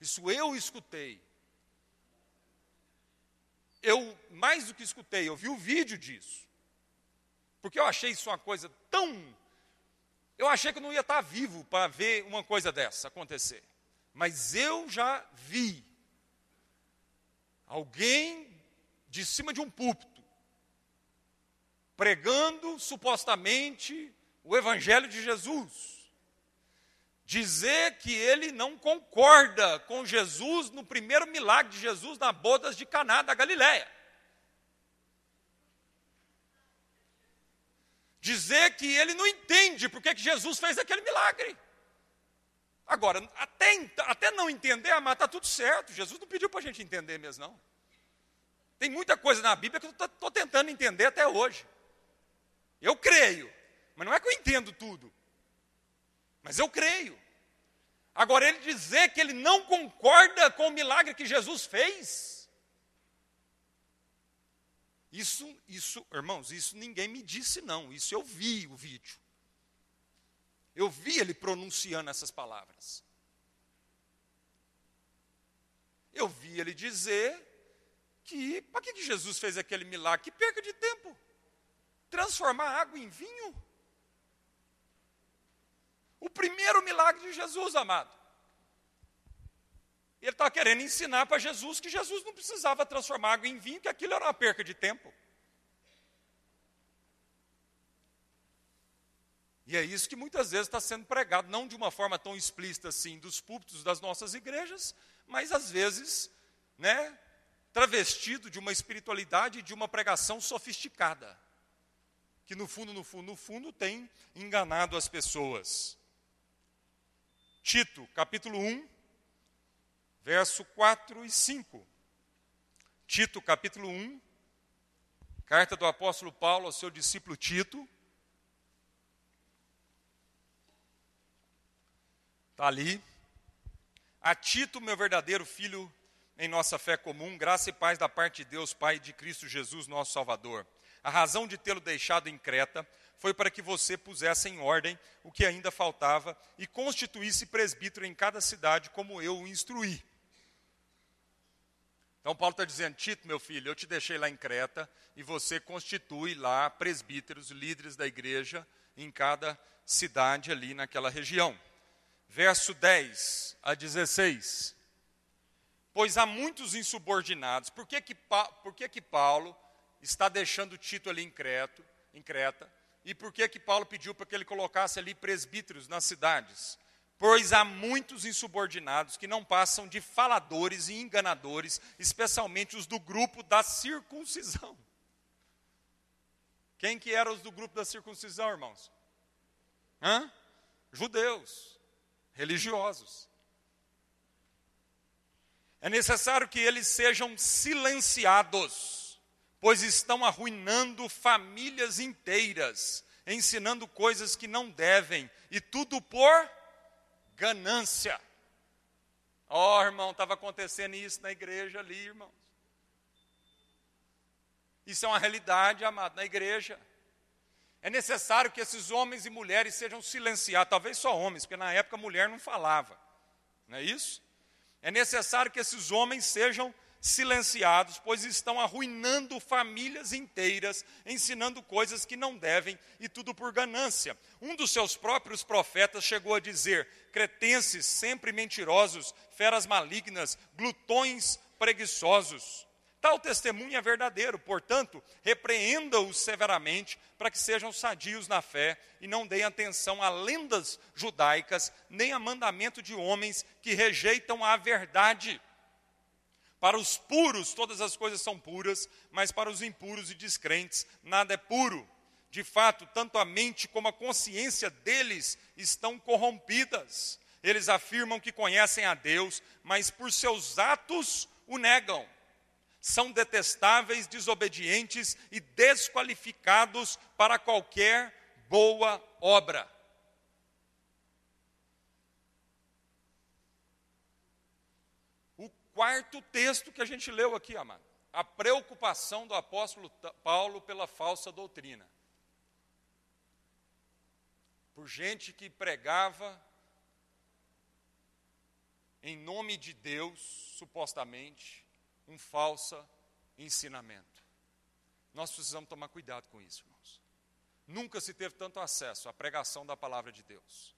Speaker 1: isso eu escutei. Eu, mais do que escutei, eu vi o vídeo disso. Porque eu achei isso uma coisa tão eu achei que eu não ia estar vivo para ver uma coisa dessa acontecer. Mas eu já vi alguém de cima de um púlpito pregando supostamente o evangelho de Jesus. Dizer que ele não concorda com Jesus no primeiro milagre de Jesus na bodas de Caná da Galileia. dizer que ele não entende porque que Jesus fez aquele milagre. Agora, até, até não entender, mas está tudo certo. Jesus não pediu para a gente entender mesmo, não. Tem muita coisa na Bíblia que eu estou tentando entender até hoje. Eu creio, mas não é que eu entendo tudo. Mas eu creio. Agora, ele dizer que ele não concorda com o milagre que Jesus fez, isso, isso, irmãos, isso ninguém me disse não, isso eu vi o vídeo. Eu vi ele pronunciando essas palavras. Eu vi ele dizer que, para que Jesus fez aquele milagre? Que perca de tempo. Transformar água em vinho. O primeiro milagre de Jesus, amado. Ele estava querendo ensinar para Jesus que Jesus não precisava transformar água em vinho, que aquilo era uma perca de tempo. E é isso que muitas vezes está sendo pregado, não de uma forma tão explícita assim, dos púlpitos das nossas igrejas, mas às vezes, né, travestido de uma espiritualidade e de uma pregação sofisticada, que no fundo, no fundo, no fundo tem enganado as pessoas. Tito, capítulo 1, verso 4 e 5. Tito, capítulo 1, carta do apóstolo Paulo ao seu discípulo Tito. Está ali. A Tito, meu verdadeiro filho em nossa fé comum, graça e paz da parte de Deus, Pai de Cristo Jesus, nosso Salvador. A razão de tê-lo deixado em Creta foi para que você pusesse em ordem o que ainda faltava e constituísse presbítero em cada cidade, como eu o instruí. Então, Paulo está dizendo: Tito, meu filho, eu te deixei lá em Creta e você constitui lá presbíteros, líderes da igreja em cada cidade ali naquela região. Verso 10 a 16 pois há muitos insubordinados. Por que que, por que, que Paulo está deixando Tito ali em, Creto, em Creta? E por que que Paulo pediu para que ele colocasse ali presbíteros nas cidades? Pois há muitos insubordinados que não passam de faladores e enganadores, especialmente os do grupo da circuncisão. Quem que eram os do grupo da circuncisão, irmãos? Hã? Judeus, religiosos. É necessário que eles sejam silenciados, pois estão arruinando famílias inteiras, ensinando coisas que não devem, e tudo por ganância. Ó, oh, irmão, estava acontecendo isso na igreja ali, irmãos. Isso é uma realidade, amado, na igreja. É necessário que esses homens e mulheres sejam silenciados, talvez só homens, porque na época a mulher não falava, não é isso? É necessário que esses homens sejam silenciados, pois estão arruinando famílias inteiras, ensinando coisas que não devem e tudo por ganância. Um dos seus próprios profetas chegou a dizer: cretenses sempre mentirosos, feras malignas, glutões preguiçosos. Tal testemunho é verdadeiro, portanto, repreenda-os severamente para que sejam sadios na fé e não deem atenção a lendas judaicas, nem a mandamento de homens que rejeitam a verdade. Para os puros, todas as coisas são puras, mas para os impuros e descrentes, nada é puro. De fato, tanto a mente como a consciência deles estão corrompidas. Eles afirmam que conhecem a Deus, mas por seus atos o negam são detestáveis, desobedientes e desqualificados para qualquer boa obra. O quarto texto que a gente leu aqui, amado, a preocupação do apóstolo Paulo pela falsa doutrina. Por gente que pregava em nome de Deus, supostamente, um falso ensinamento. Nós precisamos tomar cuidado com isso, irmãos. Nunca se teve tanto acesso à pregação da palavra de Deus.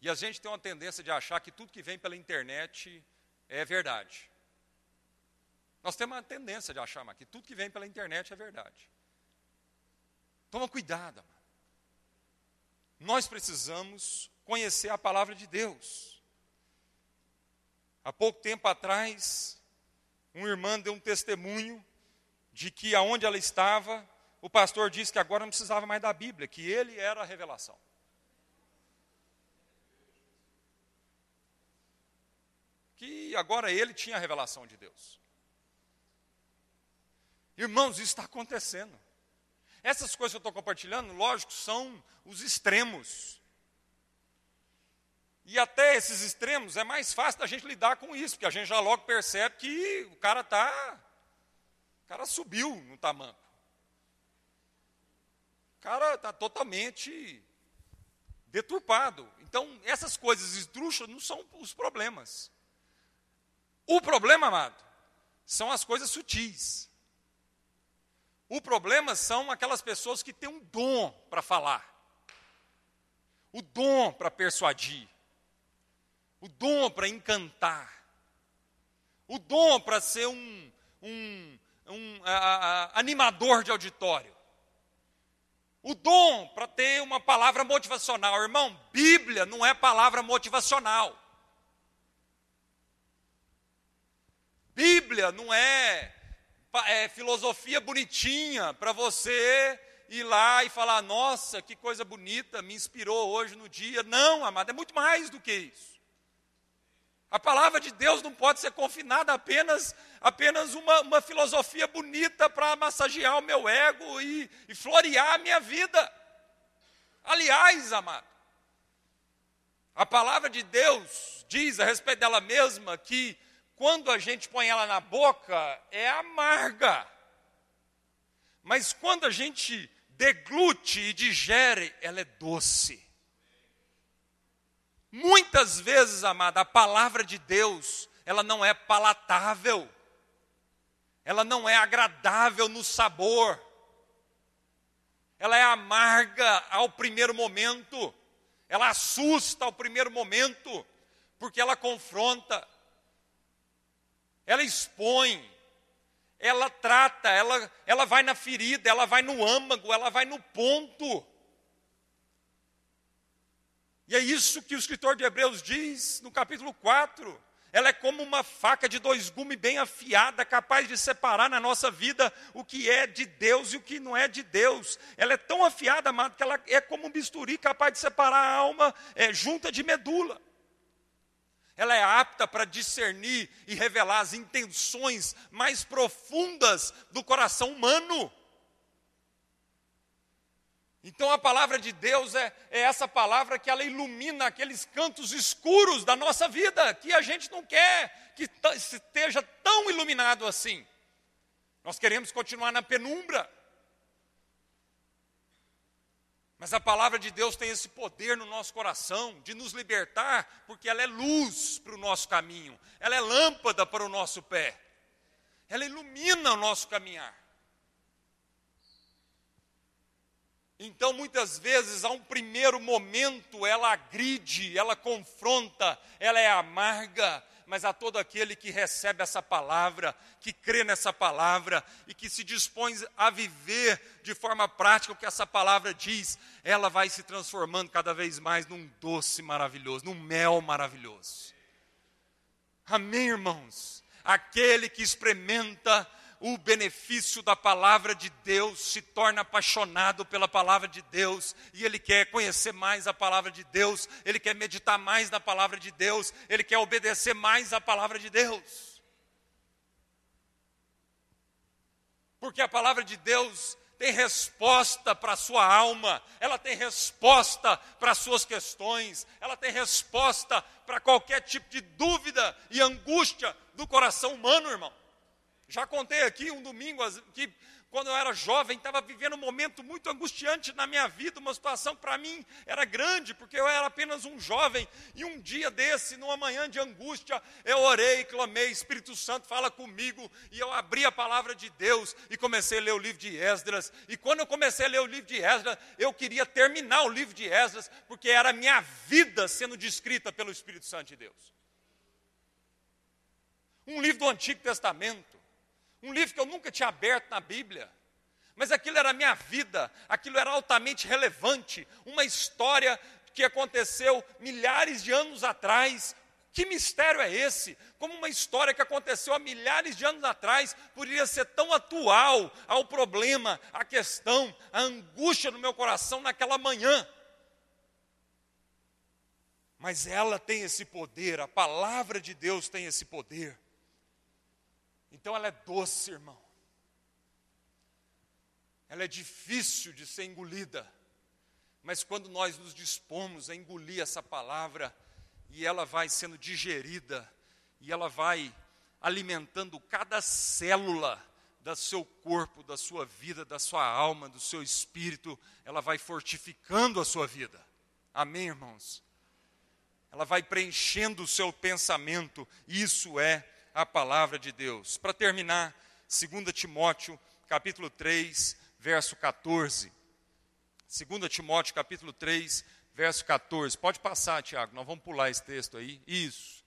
Speaker 1: E a gente tem uma tendência de achar que tudo que vem pela internet é verdade. Nós temos uma tendência de achar que tudo que vem pela internet é verdade. Toma cuidado, amado. Nós precisamos conhecer a palavra de Deus. Há pouco tempo atrás, uma irmã deu um testemunho de que aonde ela estava, o pastor disse que agora não precisava mais da Bíblia, que ele era a revelação. Que agora ele tinha a revelação de Deus. Irmãos, isso está acontecendo. Essas coisas que eu estou compartilhando, lógico, são os extremos. E até esses extremos é mais fácil da gente lidar com isso, porque a gente já logo percebe que o cara tá, o cara subiu no tamanho. O cara está totalmente deturpado. Então, essas coisas esdrúxulas não são os problemas. O problema, amado, são as coisas sutis. O problema são aquelas pessoas que têm um dom para falar. o dom para persuadir, o dom para encantar, o dom para ser um, um, um a, a, animador de auditório, o dom para ter uma palavra motivacional. Irmão, Bíblia não é palavra motivacional. Bíblia não é, é filosofia bonitinha para você ir lá e falar, nossa, que coisa bonita, me inspirou hoje no dia. Não, amado, é muito mais do que isso. A palavra de Deus não pode ser confinada a apenas, apenas uma, uma filosofia bonita para massagear o meu ego e, e florear a minha vida. Aliás, amado, a palavra de Deus diz a respeito dela mesma que quando a gente põe ela na boca, é amarga. Mas quando a gente deglute e digere, ela é doce. Muitas vezes, amada, a palavra de Deus, ela não é palatável, ela não é agradável no sabor, ela é amarga ao primeiro momento, ela assusta ao primeiro momento, porque ela confronta, ela expõe, ela trata, ela, ela vai na ferida, ela vai no âmago, ela vai no ponto. E é isso que o escritor de Hebreus diz no capítulo 4. Ela é como uma faca de dois gumes bem afiada, capaz de separar na nossa vida o que é de Deus e o que não é de Deus. Ela é tão afiada, amado, que ela é como um bisturi capaz de separar a alma é, junta de medula. Ela é apta para discernir e revelar as intenções mais profundas do coração humano. Então a palavra de Deus é, é, essa palavra que ela ilumina aqueles cantos escuros da nossa vida, que a gente não quer que esteja tão iluminado assim. Nós queremos continuar na penumbra. Mas a palavra de Deus tem esse poder no nosso coração de nos libertar, porque ela é luz para o nosso caminho, ela é lâmpada para o nosso pé, ela ilumina o nosso caminhar. Então, muitas vezes, a um primeiro momento, ela agride, ela confronta, ela é amarga, mas a todo aquele que recebe essa palavra, que crê nessa palavra e que se dispõe a viver de forma prática o que essa palavra diz, ela vai se transformando cada vez mais num doce maravilhoso, num mel maravilhoso. Amém, irmãos? Aquele que experimenta o benefício da palavra de Deus, se torna apaixonado pela palavra de Deus, e ele quer conhecer mais a palavra de Deus, ele quer meditar mais na palavra de Deus, ele quer obedecer mais à palavra de Deus. Porque a palavra de Deus tem resposta para a sua alma, ela tem resposta para as suas questões, ela tem resposta para qualquer tipo de dúvida e angústia do coração humano, irmão. Já contei aqui um domingo que, quando eu era jovem, estava vivendo um momento muito angustiante na minha vida, uma situação para mim era grande, porque eu era apenas um jovem, e um dia desse, numa manhã de angústia, eu orei, clamei, Espírito Santo fala comigo, e eu abri a palavra de Deus e comecei a ler o livro de Esdras, e quando eu comecei a ler o livro de Esdras, eu queria terminar o livro de Esdras, porque era a minha vida sendo descrita pelo Espírito Santo de Deus. Um livro do Antigo Testamento, um livro que eu nunca tinha aberto na Bíblia. Mas aquilo era a minha vida, aquilo era altamente relevante, uma história que aconteceu milhares de anos atrás. Que mistério é esse? Como uma história que aconteceu há milhares de anos atrás poderia ser tão atual ao problema, à questão, à angústia no meu coração naquela manhã? Mas ela tem esse poder, a palavra de Deus tem esse poder. Então ela é doce, irmão. Ela é difícil de ser engolida. Mas quando nós nos dispomos a engolir essa palavra, e ela vai sendo digerida, e ela vai alimentando cada célula do seu corpo, da sua vida, da sua alma, do seu espírito, ela vai fortificando a sua vida. Amém, irmãos? Ela vai preenchendo o seu pensamento, isso é a palavra de Deus. Para terminar, 2 Timóteo, capítulo 3, verso 14. 2 Timóteo, capítulo 3, verso 14. Pode passar, Tiago, nós vamos pular esse texto aí. Isso.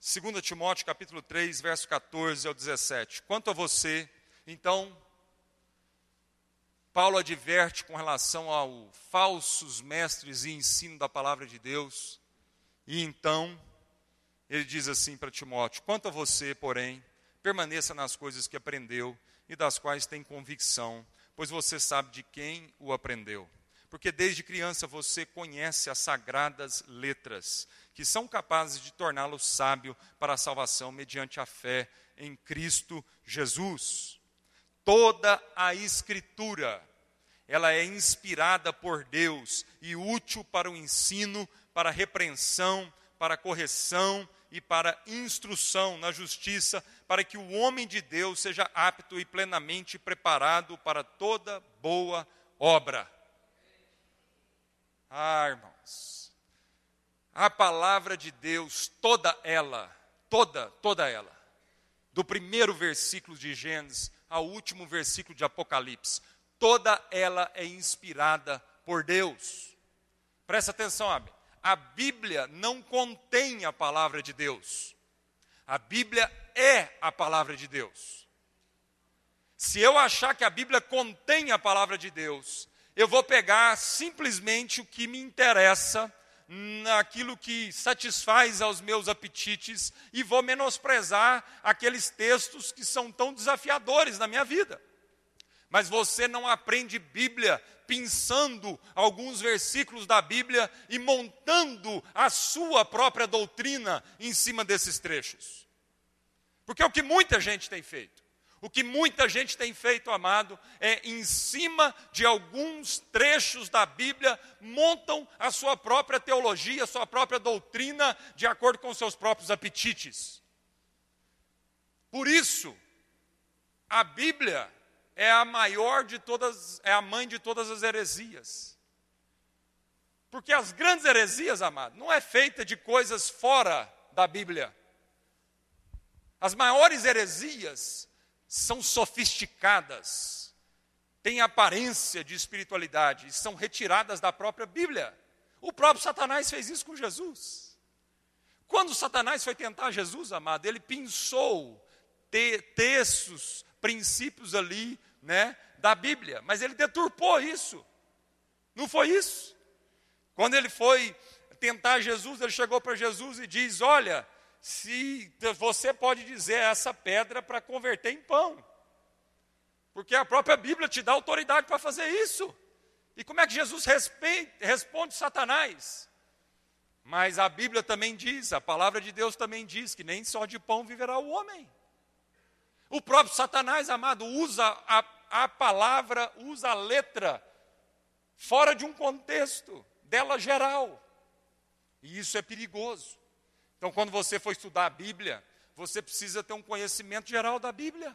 Speaker 1: 2 Timóteo, capítulo 3, verso 14 ao 17. Quanto a você, então, Paulo adverte com relação ao falsos mestres e ensino da palavra de Deus. E então, ele diz assim para Timóteo: Quanto a você, porém, permaneça nas coisas que aprendeu e das quais tem convicção, pois você sabe de quem o aprendeu. Porque desde criança você conhece as sagradas letras, que são capazes de torná-lo sábio para a salvação mediante a fé em Cristo Jesus. Toda a Escritura, ela é inspirada por Deus e útil para o ensino, para a repreensão, para a correção e para instrução na justiça, para que o homem de Deus seja apto e plenamente preparado para toda boa obra. Ah, irmãos, a palavra de Deus, toda ela, toda, toda ela, do primeiro versículo de Gênesis ao último versículo de Apocalipse, toda ela é inspirada por Deus. Presta atenção, Abel. A Bíblia não contém a palavra de Deus. A Bíblia é a palavra de Deus. Se eu achar que a Bíblia contém a palavra de Deus, eu vou pegar simplesmente o que me interessa, naquilo que satisfaz aos meus apetites, e vou menosprezar aqueles textos que são tão desafiadores na minha vida. Mas você não aprende Bíblia pensando alguns versículos da Bíblia e montando a sua própria doutrina em cima desses trechos. Porque é o que muita gente tem feito. O que muita gente tem feito, amado, é em cima de alguns trechos da Bíblia, montam a sua própria teologia, a sua própria doutrina, de acordo com seus próprios apetites. Por isso, a Bíblia é a maior de todas, é a mãe de todas as heresias. Porque as grandes heresias, amado, não é feita de coisas fora da Bíblia. As maiores heresias são sofisticadas, têm aparência de espiritualidade e são retiradas da própria Bíblia. O próprio Satanás fez isso com Jesus. Quando Satanás foi tentar Jesus, amado, ele pensou te textos, princípios ali, né, da Bíblia, mas ele deturpou isso. Não foi isso? Quando ele foi tentar Jesus, ele chegou para Jesus e diz: Olha, se você pode dizer essa pedra para converter em pão. Porque a própria Bíblia te dá autoridade para fazer isso. E como é que Jesus responde Satanás? Mas a Bíblia também diz, a palavra de Deus também diz que nem só de pão viverá o homem. O próprio Satanás, amado, usa a, a palavra, usa a letra fora de um contexto dela geral. E isso é perigoso. Então, quando você for estudar a Bíblia, você precisa ter um conhecimento geral da Bíblia.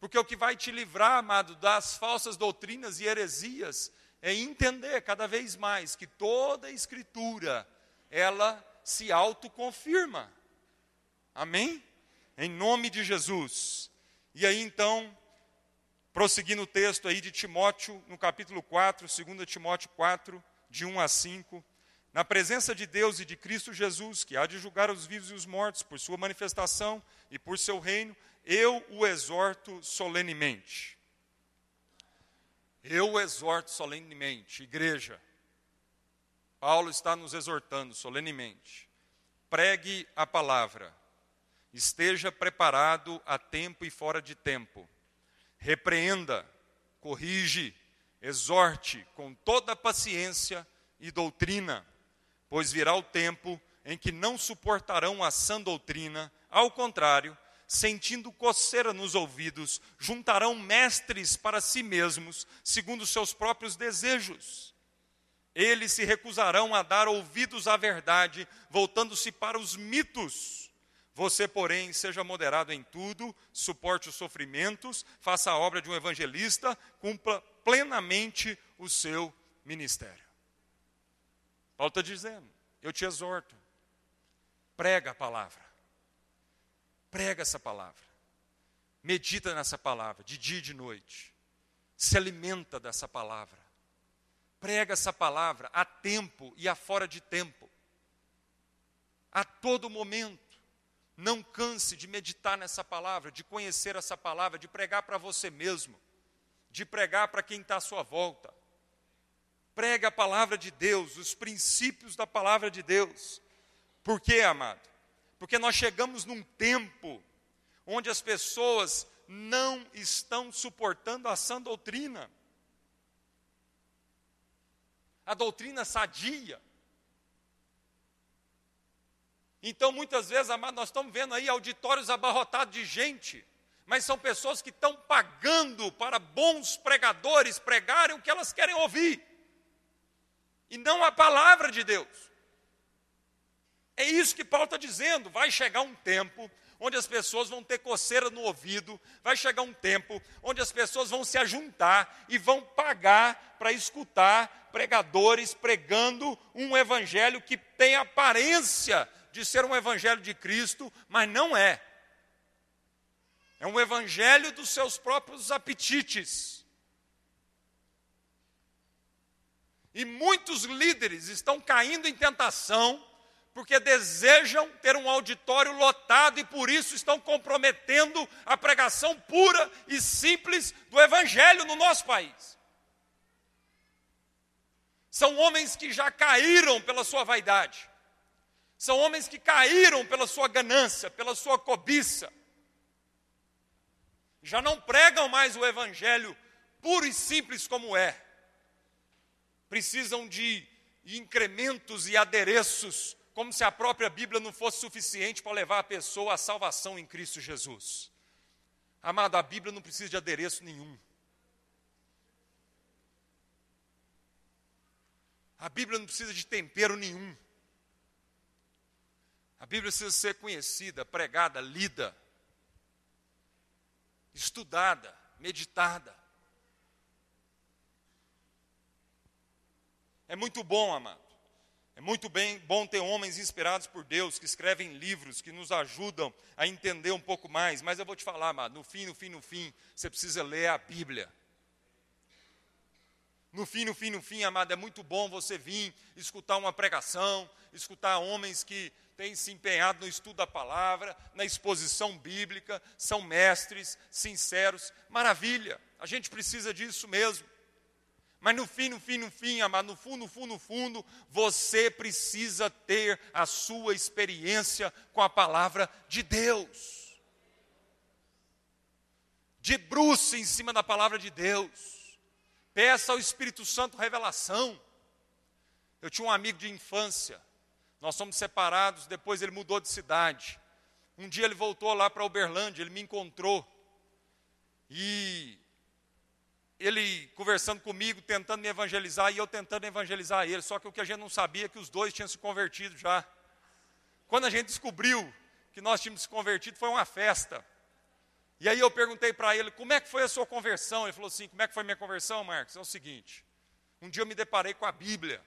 Speaker 1: Porque o que vai te livrar, amado, das falsas doutrinas e heresias é entender cada vez mais que toda a escritura ela se autoconfirma. Amém? Em nome de Jesus. E aí então, prosseguindo o texto aí de Timóteo, no capítulo 4, 2 Timóteo 4, de 1 a 5, na presença de Deus e de Cristo Jesus, que há de julgar os vivos e os mortos por sua manifestação e por seu reino, eu o exorto solenemente. Eu o exorto solenemente, igreja. Paulo está nos exortando solenemente. Pregue a palavra. Esteja preparado a tempo e fora de tempo. Repreenda, corrige, exorte com toda paciência e doutrina pois virá o tempo em que não suportarão a sã doutrina, ao contrário, sentindo coceira nos ouvidos, juntarão mestres para si mesmos, segundo seus próprios desejos. Eles se recusarão a dar ouvidos à verdade, voltando-se para os mitos. Você, porém, seja moderado em tudo, suporte os sofrimentos, faça a obra de um evangelista, cumpra plenamente o seu ministério. Paulo está dizendo: eu te exorto, prega a palavra, prega essa palavra, medita nessa palavra, de dia e de noite, se alimenta dessa palavra, prega essa palavra a tempo e a fora de tempo, a todo momento. Não canse de meditar nessa palavra, de conhecer essa palavra, de pregar para você mesmo, de pregar para quem está à sua volta. Prega a palavra de Deus, os princípios da palavra de Deus. Por quê, amado? Porque nós chegamos num tempo onde as pessoas não estão suportando a sã doutrina. A doutrina sadia. Então, muitas vezes, amado, nós estamos vendo aí auditórios abarrotados de gente, mas são pessoas que estão pagando para bons pregadores pregarem o que elas querem ouvir, e não a palavra de Deus. É isso que Paulo está dizendo. Vai chegar um tempo onde as pessoas vão ter coceira no ouvido, vai chegar um tempo onde as pessoas vão se ajuntar e vão pagar para escutar pregadores pregando um evangelho que tem aparência de ser um evangelho de Cristo, mas não é. É um evangelho dos seus próprios apetites. E muitos líderes estão caindo em tentação porque desejam ter um auditório lotado e por isso estão comprometendo a pregação pura e simples do Evangelho no nosso país. São homens que já caíram pela sua vaidade, são homens que caíram pela sua ganância, pela sua cobiça. Já não pregam mais o evangelho puro e simples como é. Precisam de incrementos e adereços, como se a própria Bíblia não fosse suficiente para levar a pessoa à salvação em Cristo Jesus. Amado, a Bíblia não precisa de adereço nenhum. A Bíblia não precisa de tempero nenhum. A Bíblia precisa ser conhecida, pregada, lida, estudada, meditada. É muito bom, amado. É muito bem, bom ter homens inspirados por Deus, que escrevem livros, que nos ajudam a entender um pouco mais. Mas eu vou te falar, amado, no fim, no fim, no fim, você precisa ler a Bíblia. No fim, no fim, no fim, amado, é muito bom você vir escutar uma pregação, escutar homens que têm se empenhado no estudo da palavra, na exposição bíblica, são mestres, sinceros, maravilha, a gente precisa disso mesmo. Mas no fim, no fim, no fim, amado, no fundo, no fundo, no fundo, você precisa ter a sua experiência com a palavra de Deus. Debruce em cima da palavra de Deus. Peça ao Espírito Santo revelação. Eu tinha um amigo de infância, nós somos separados, depois ele mudou de cidade. Um dia ele voltou lá para Uberlândia, ele me encontrou. E ele conversando comigo, tentando me evangelizar, e eu tentando evangelizar ele. Só que o que a gente não sabia é que os dois tinham se convertido já. Quando a gente descobriu que nós tínhamos se convertido, foi uma festa. E aí eu perguntei para ele, como é que foi a sua conversão? Ele falou assim, como é que foi minha conversão, Marcos? É o seguinte, um dia eu me deparei com a Bíblia.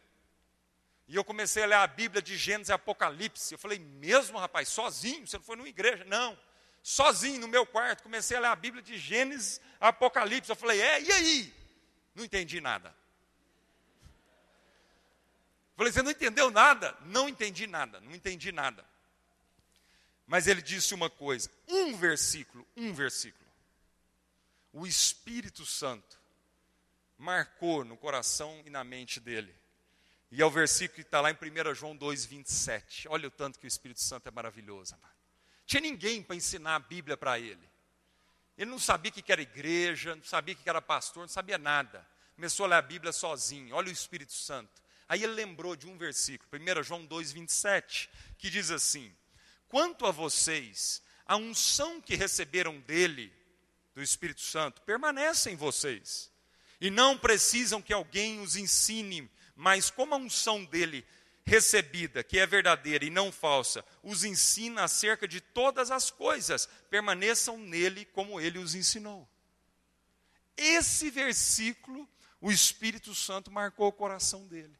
Speaker 1: E eu comecei a ler a Bíblia de Gênesis e Apocalipse. Eu falei, mesmo rapaz, sozinho? Você não foi numa igreja? Não. Sozinho no meu quarto, comecei a ler a Bíblia de Gênesis Apocalipse. Eu falei, é, e aí? Não entendi nada. Falei, você não entendeu nada? Não entendi nada, não entendi nada. Mas ele disse uma coisa, um versículo, um versículo. O Espírito Santo marcou no coração e na mente dele. E é o versículo que está lá em 1 João 2,27. Olha o tanto que o Espírito Santo é maravilhoso, amado. Tinha ninguém para ensinar a Bíblia para ele. Ele não sabia o que era igreja, não sabia o que era pastor, não sabia nada. Começou a ler a Bíblia sozinho. Olha o Espírito Santo. Aí ele lembrou de um versículo, 1 João 2,27, que diz assim: Quanto a vocês, a unção que receberam dele, do Espírito Santo, permanece em vocês. E não precisam que alguém os ensine mas como a unção dele recebida, que é verdadeira e não falsa, os ensina acerca de todas as coisas, permaneçam nele como ele os ensinou. Esse versículo, o Espírito Santo marcou o coração dele.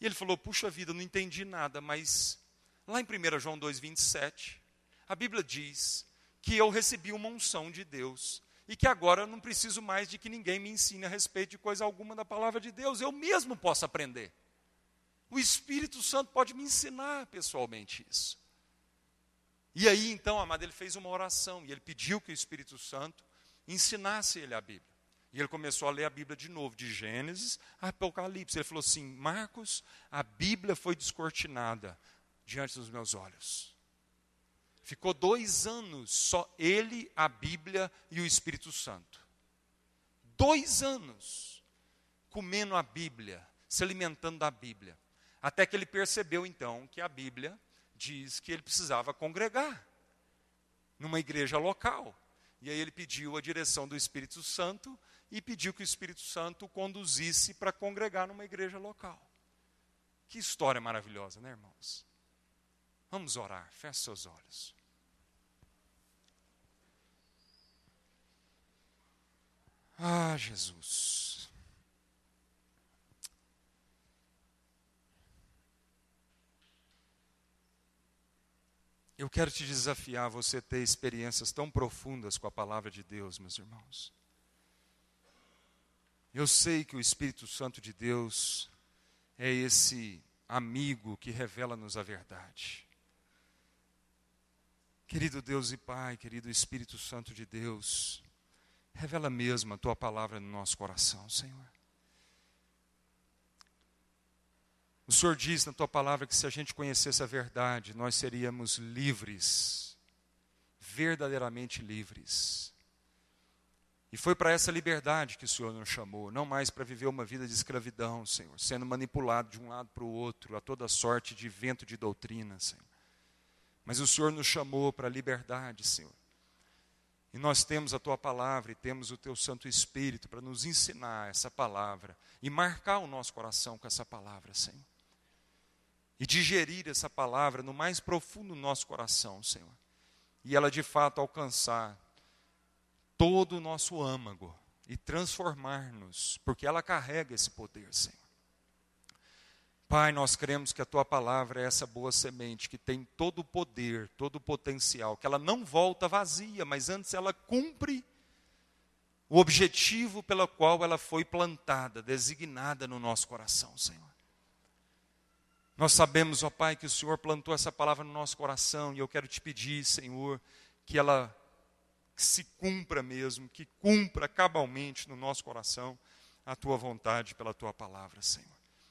Speaker 1: E ele falou: Puxa vida, não entendi nada, mas lá em 1 João 2,27, a Bíblia diz que eu recebi uma unção de Deus e que agora eu não preciso mais de que ninguém me ensine a respeito de coisa alguma da palavra de Deus, eu mesmo posso aprender. O Espírito Santo pode me ensinar pessoalmente isso. E aí, então, amado, ele fez uma oração e ele pediu que o Espírito Santo ensinasse ele a Bíblia. E ele começou a ler a Bíblia de novo, de Gênesis a Apocalipse. Ele falou assim: Marcos, a Bíblia foi descortinada diante dos meus olhos. Ficou dois anos só ele, a Bíblia e o Espírito Santo. Dois anos comendo a Bíblia, se alimentando da Bíblia. Até que ele percebeu então que a Bíblia diz que ele precisava congregar numa igreja local. E aí ele pediu a direção do Espírito Santo e pediu que o Espírito Santo o conduzisse para congregar numa igreja local. Que história maravilhosa, né, irmãos? Vamos orar, feche seus olhos. Ah, Jesus. Eu quero te desafiar a você ter experiências tão profundas com a palavra de Deus, meus irmãos. Eu sei que o Espírito Santo de Deus é esse amigo que revela-nos a verdade. Querido Deus e Pai, querido Espírito Santo de Deus, revela mesmo a tua palavra no nosso coração, Senhor. O Senhor diz na tua palavra que se a gente conhecesse a verdade, nós seríamos livres, verdadeiramente livres. E foi para essa liberdade que o Senhor nos chamou, não mais para viver uma vida de escravidão, Senhor, sendo manipulado de um lado para o outro, a toda sorte de vento de doutrina, Senhor. Mas o Senhor nos chamou para a liberdade, Senhor. E nós temos a tua palavra e temos o teu Santo Espírito para nos ensinar essa palavra e marcar o nosso coração com essa palavra, Senhor. E digerir essa palavra no mais profundo do nosso coração, Senhor. E ela de fato alcançar todo o nosso âmago e transformar-nos, porque ela carrega esse poder, Senhor. Pai, nós cremos que a tua palavra é essa boa semente que tem todo o poder, todo o potencial, que ela não volta vazia, mas antes ela cumpre o objetivo pelo qual ela foi plantada, designada no nosso coração, Senhor. Nós sabemos, ó Pai, que o Senhor plantou essa palavra no nosso coração e eu quero te pedir, Senhor, que ela se cumpra mesmo, que cumpra cabalmente no nosso coração a tua vontade pela tua palavra, Senhor.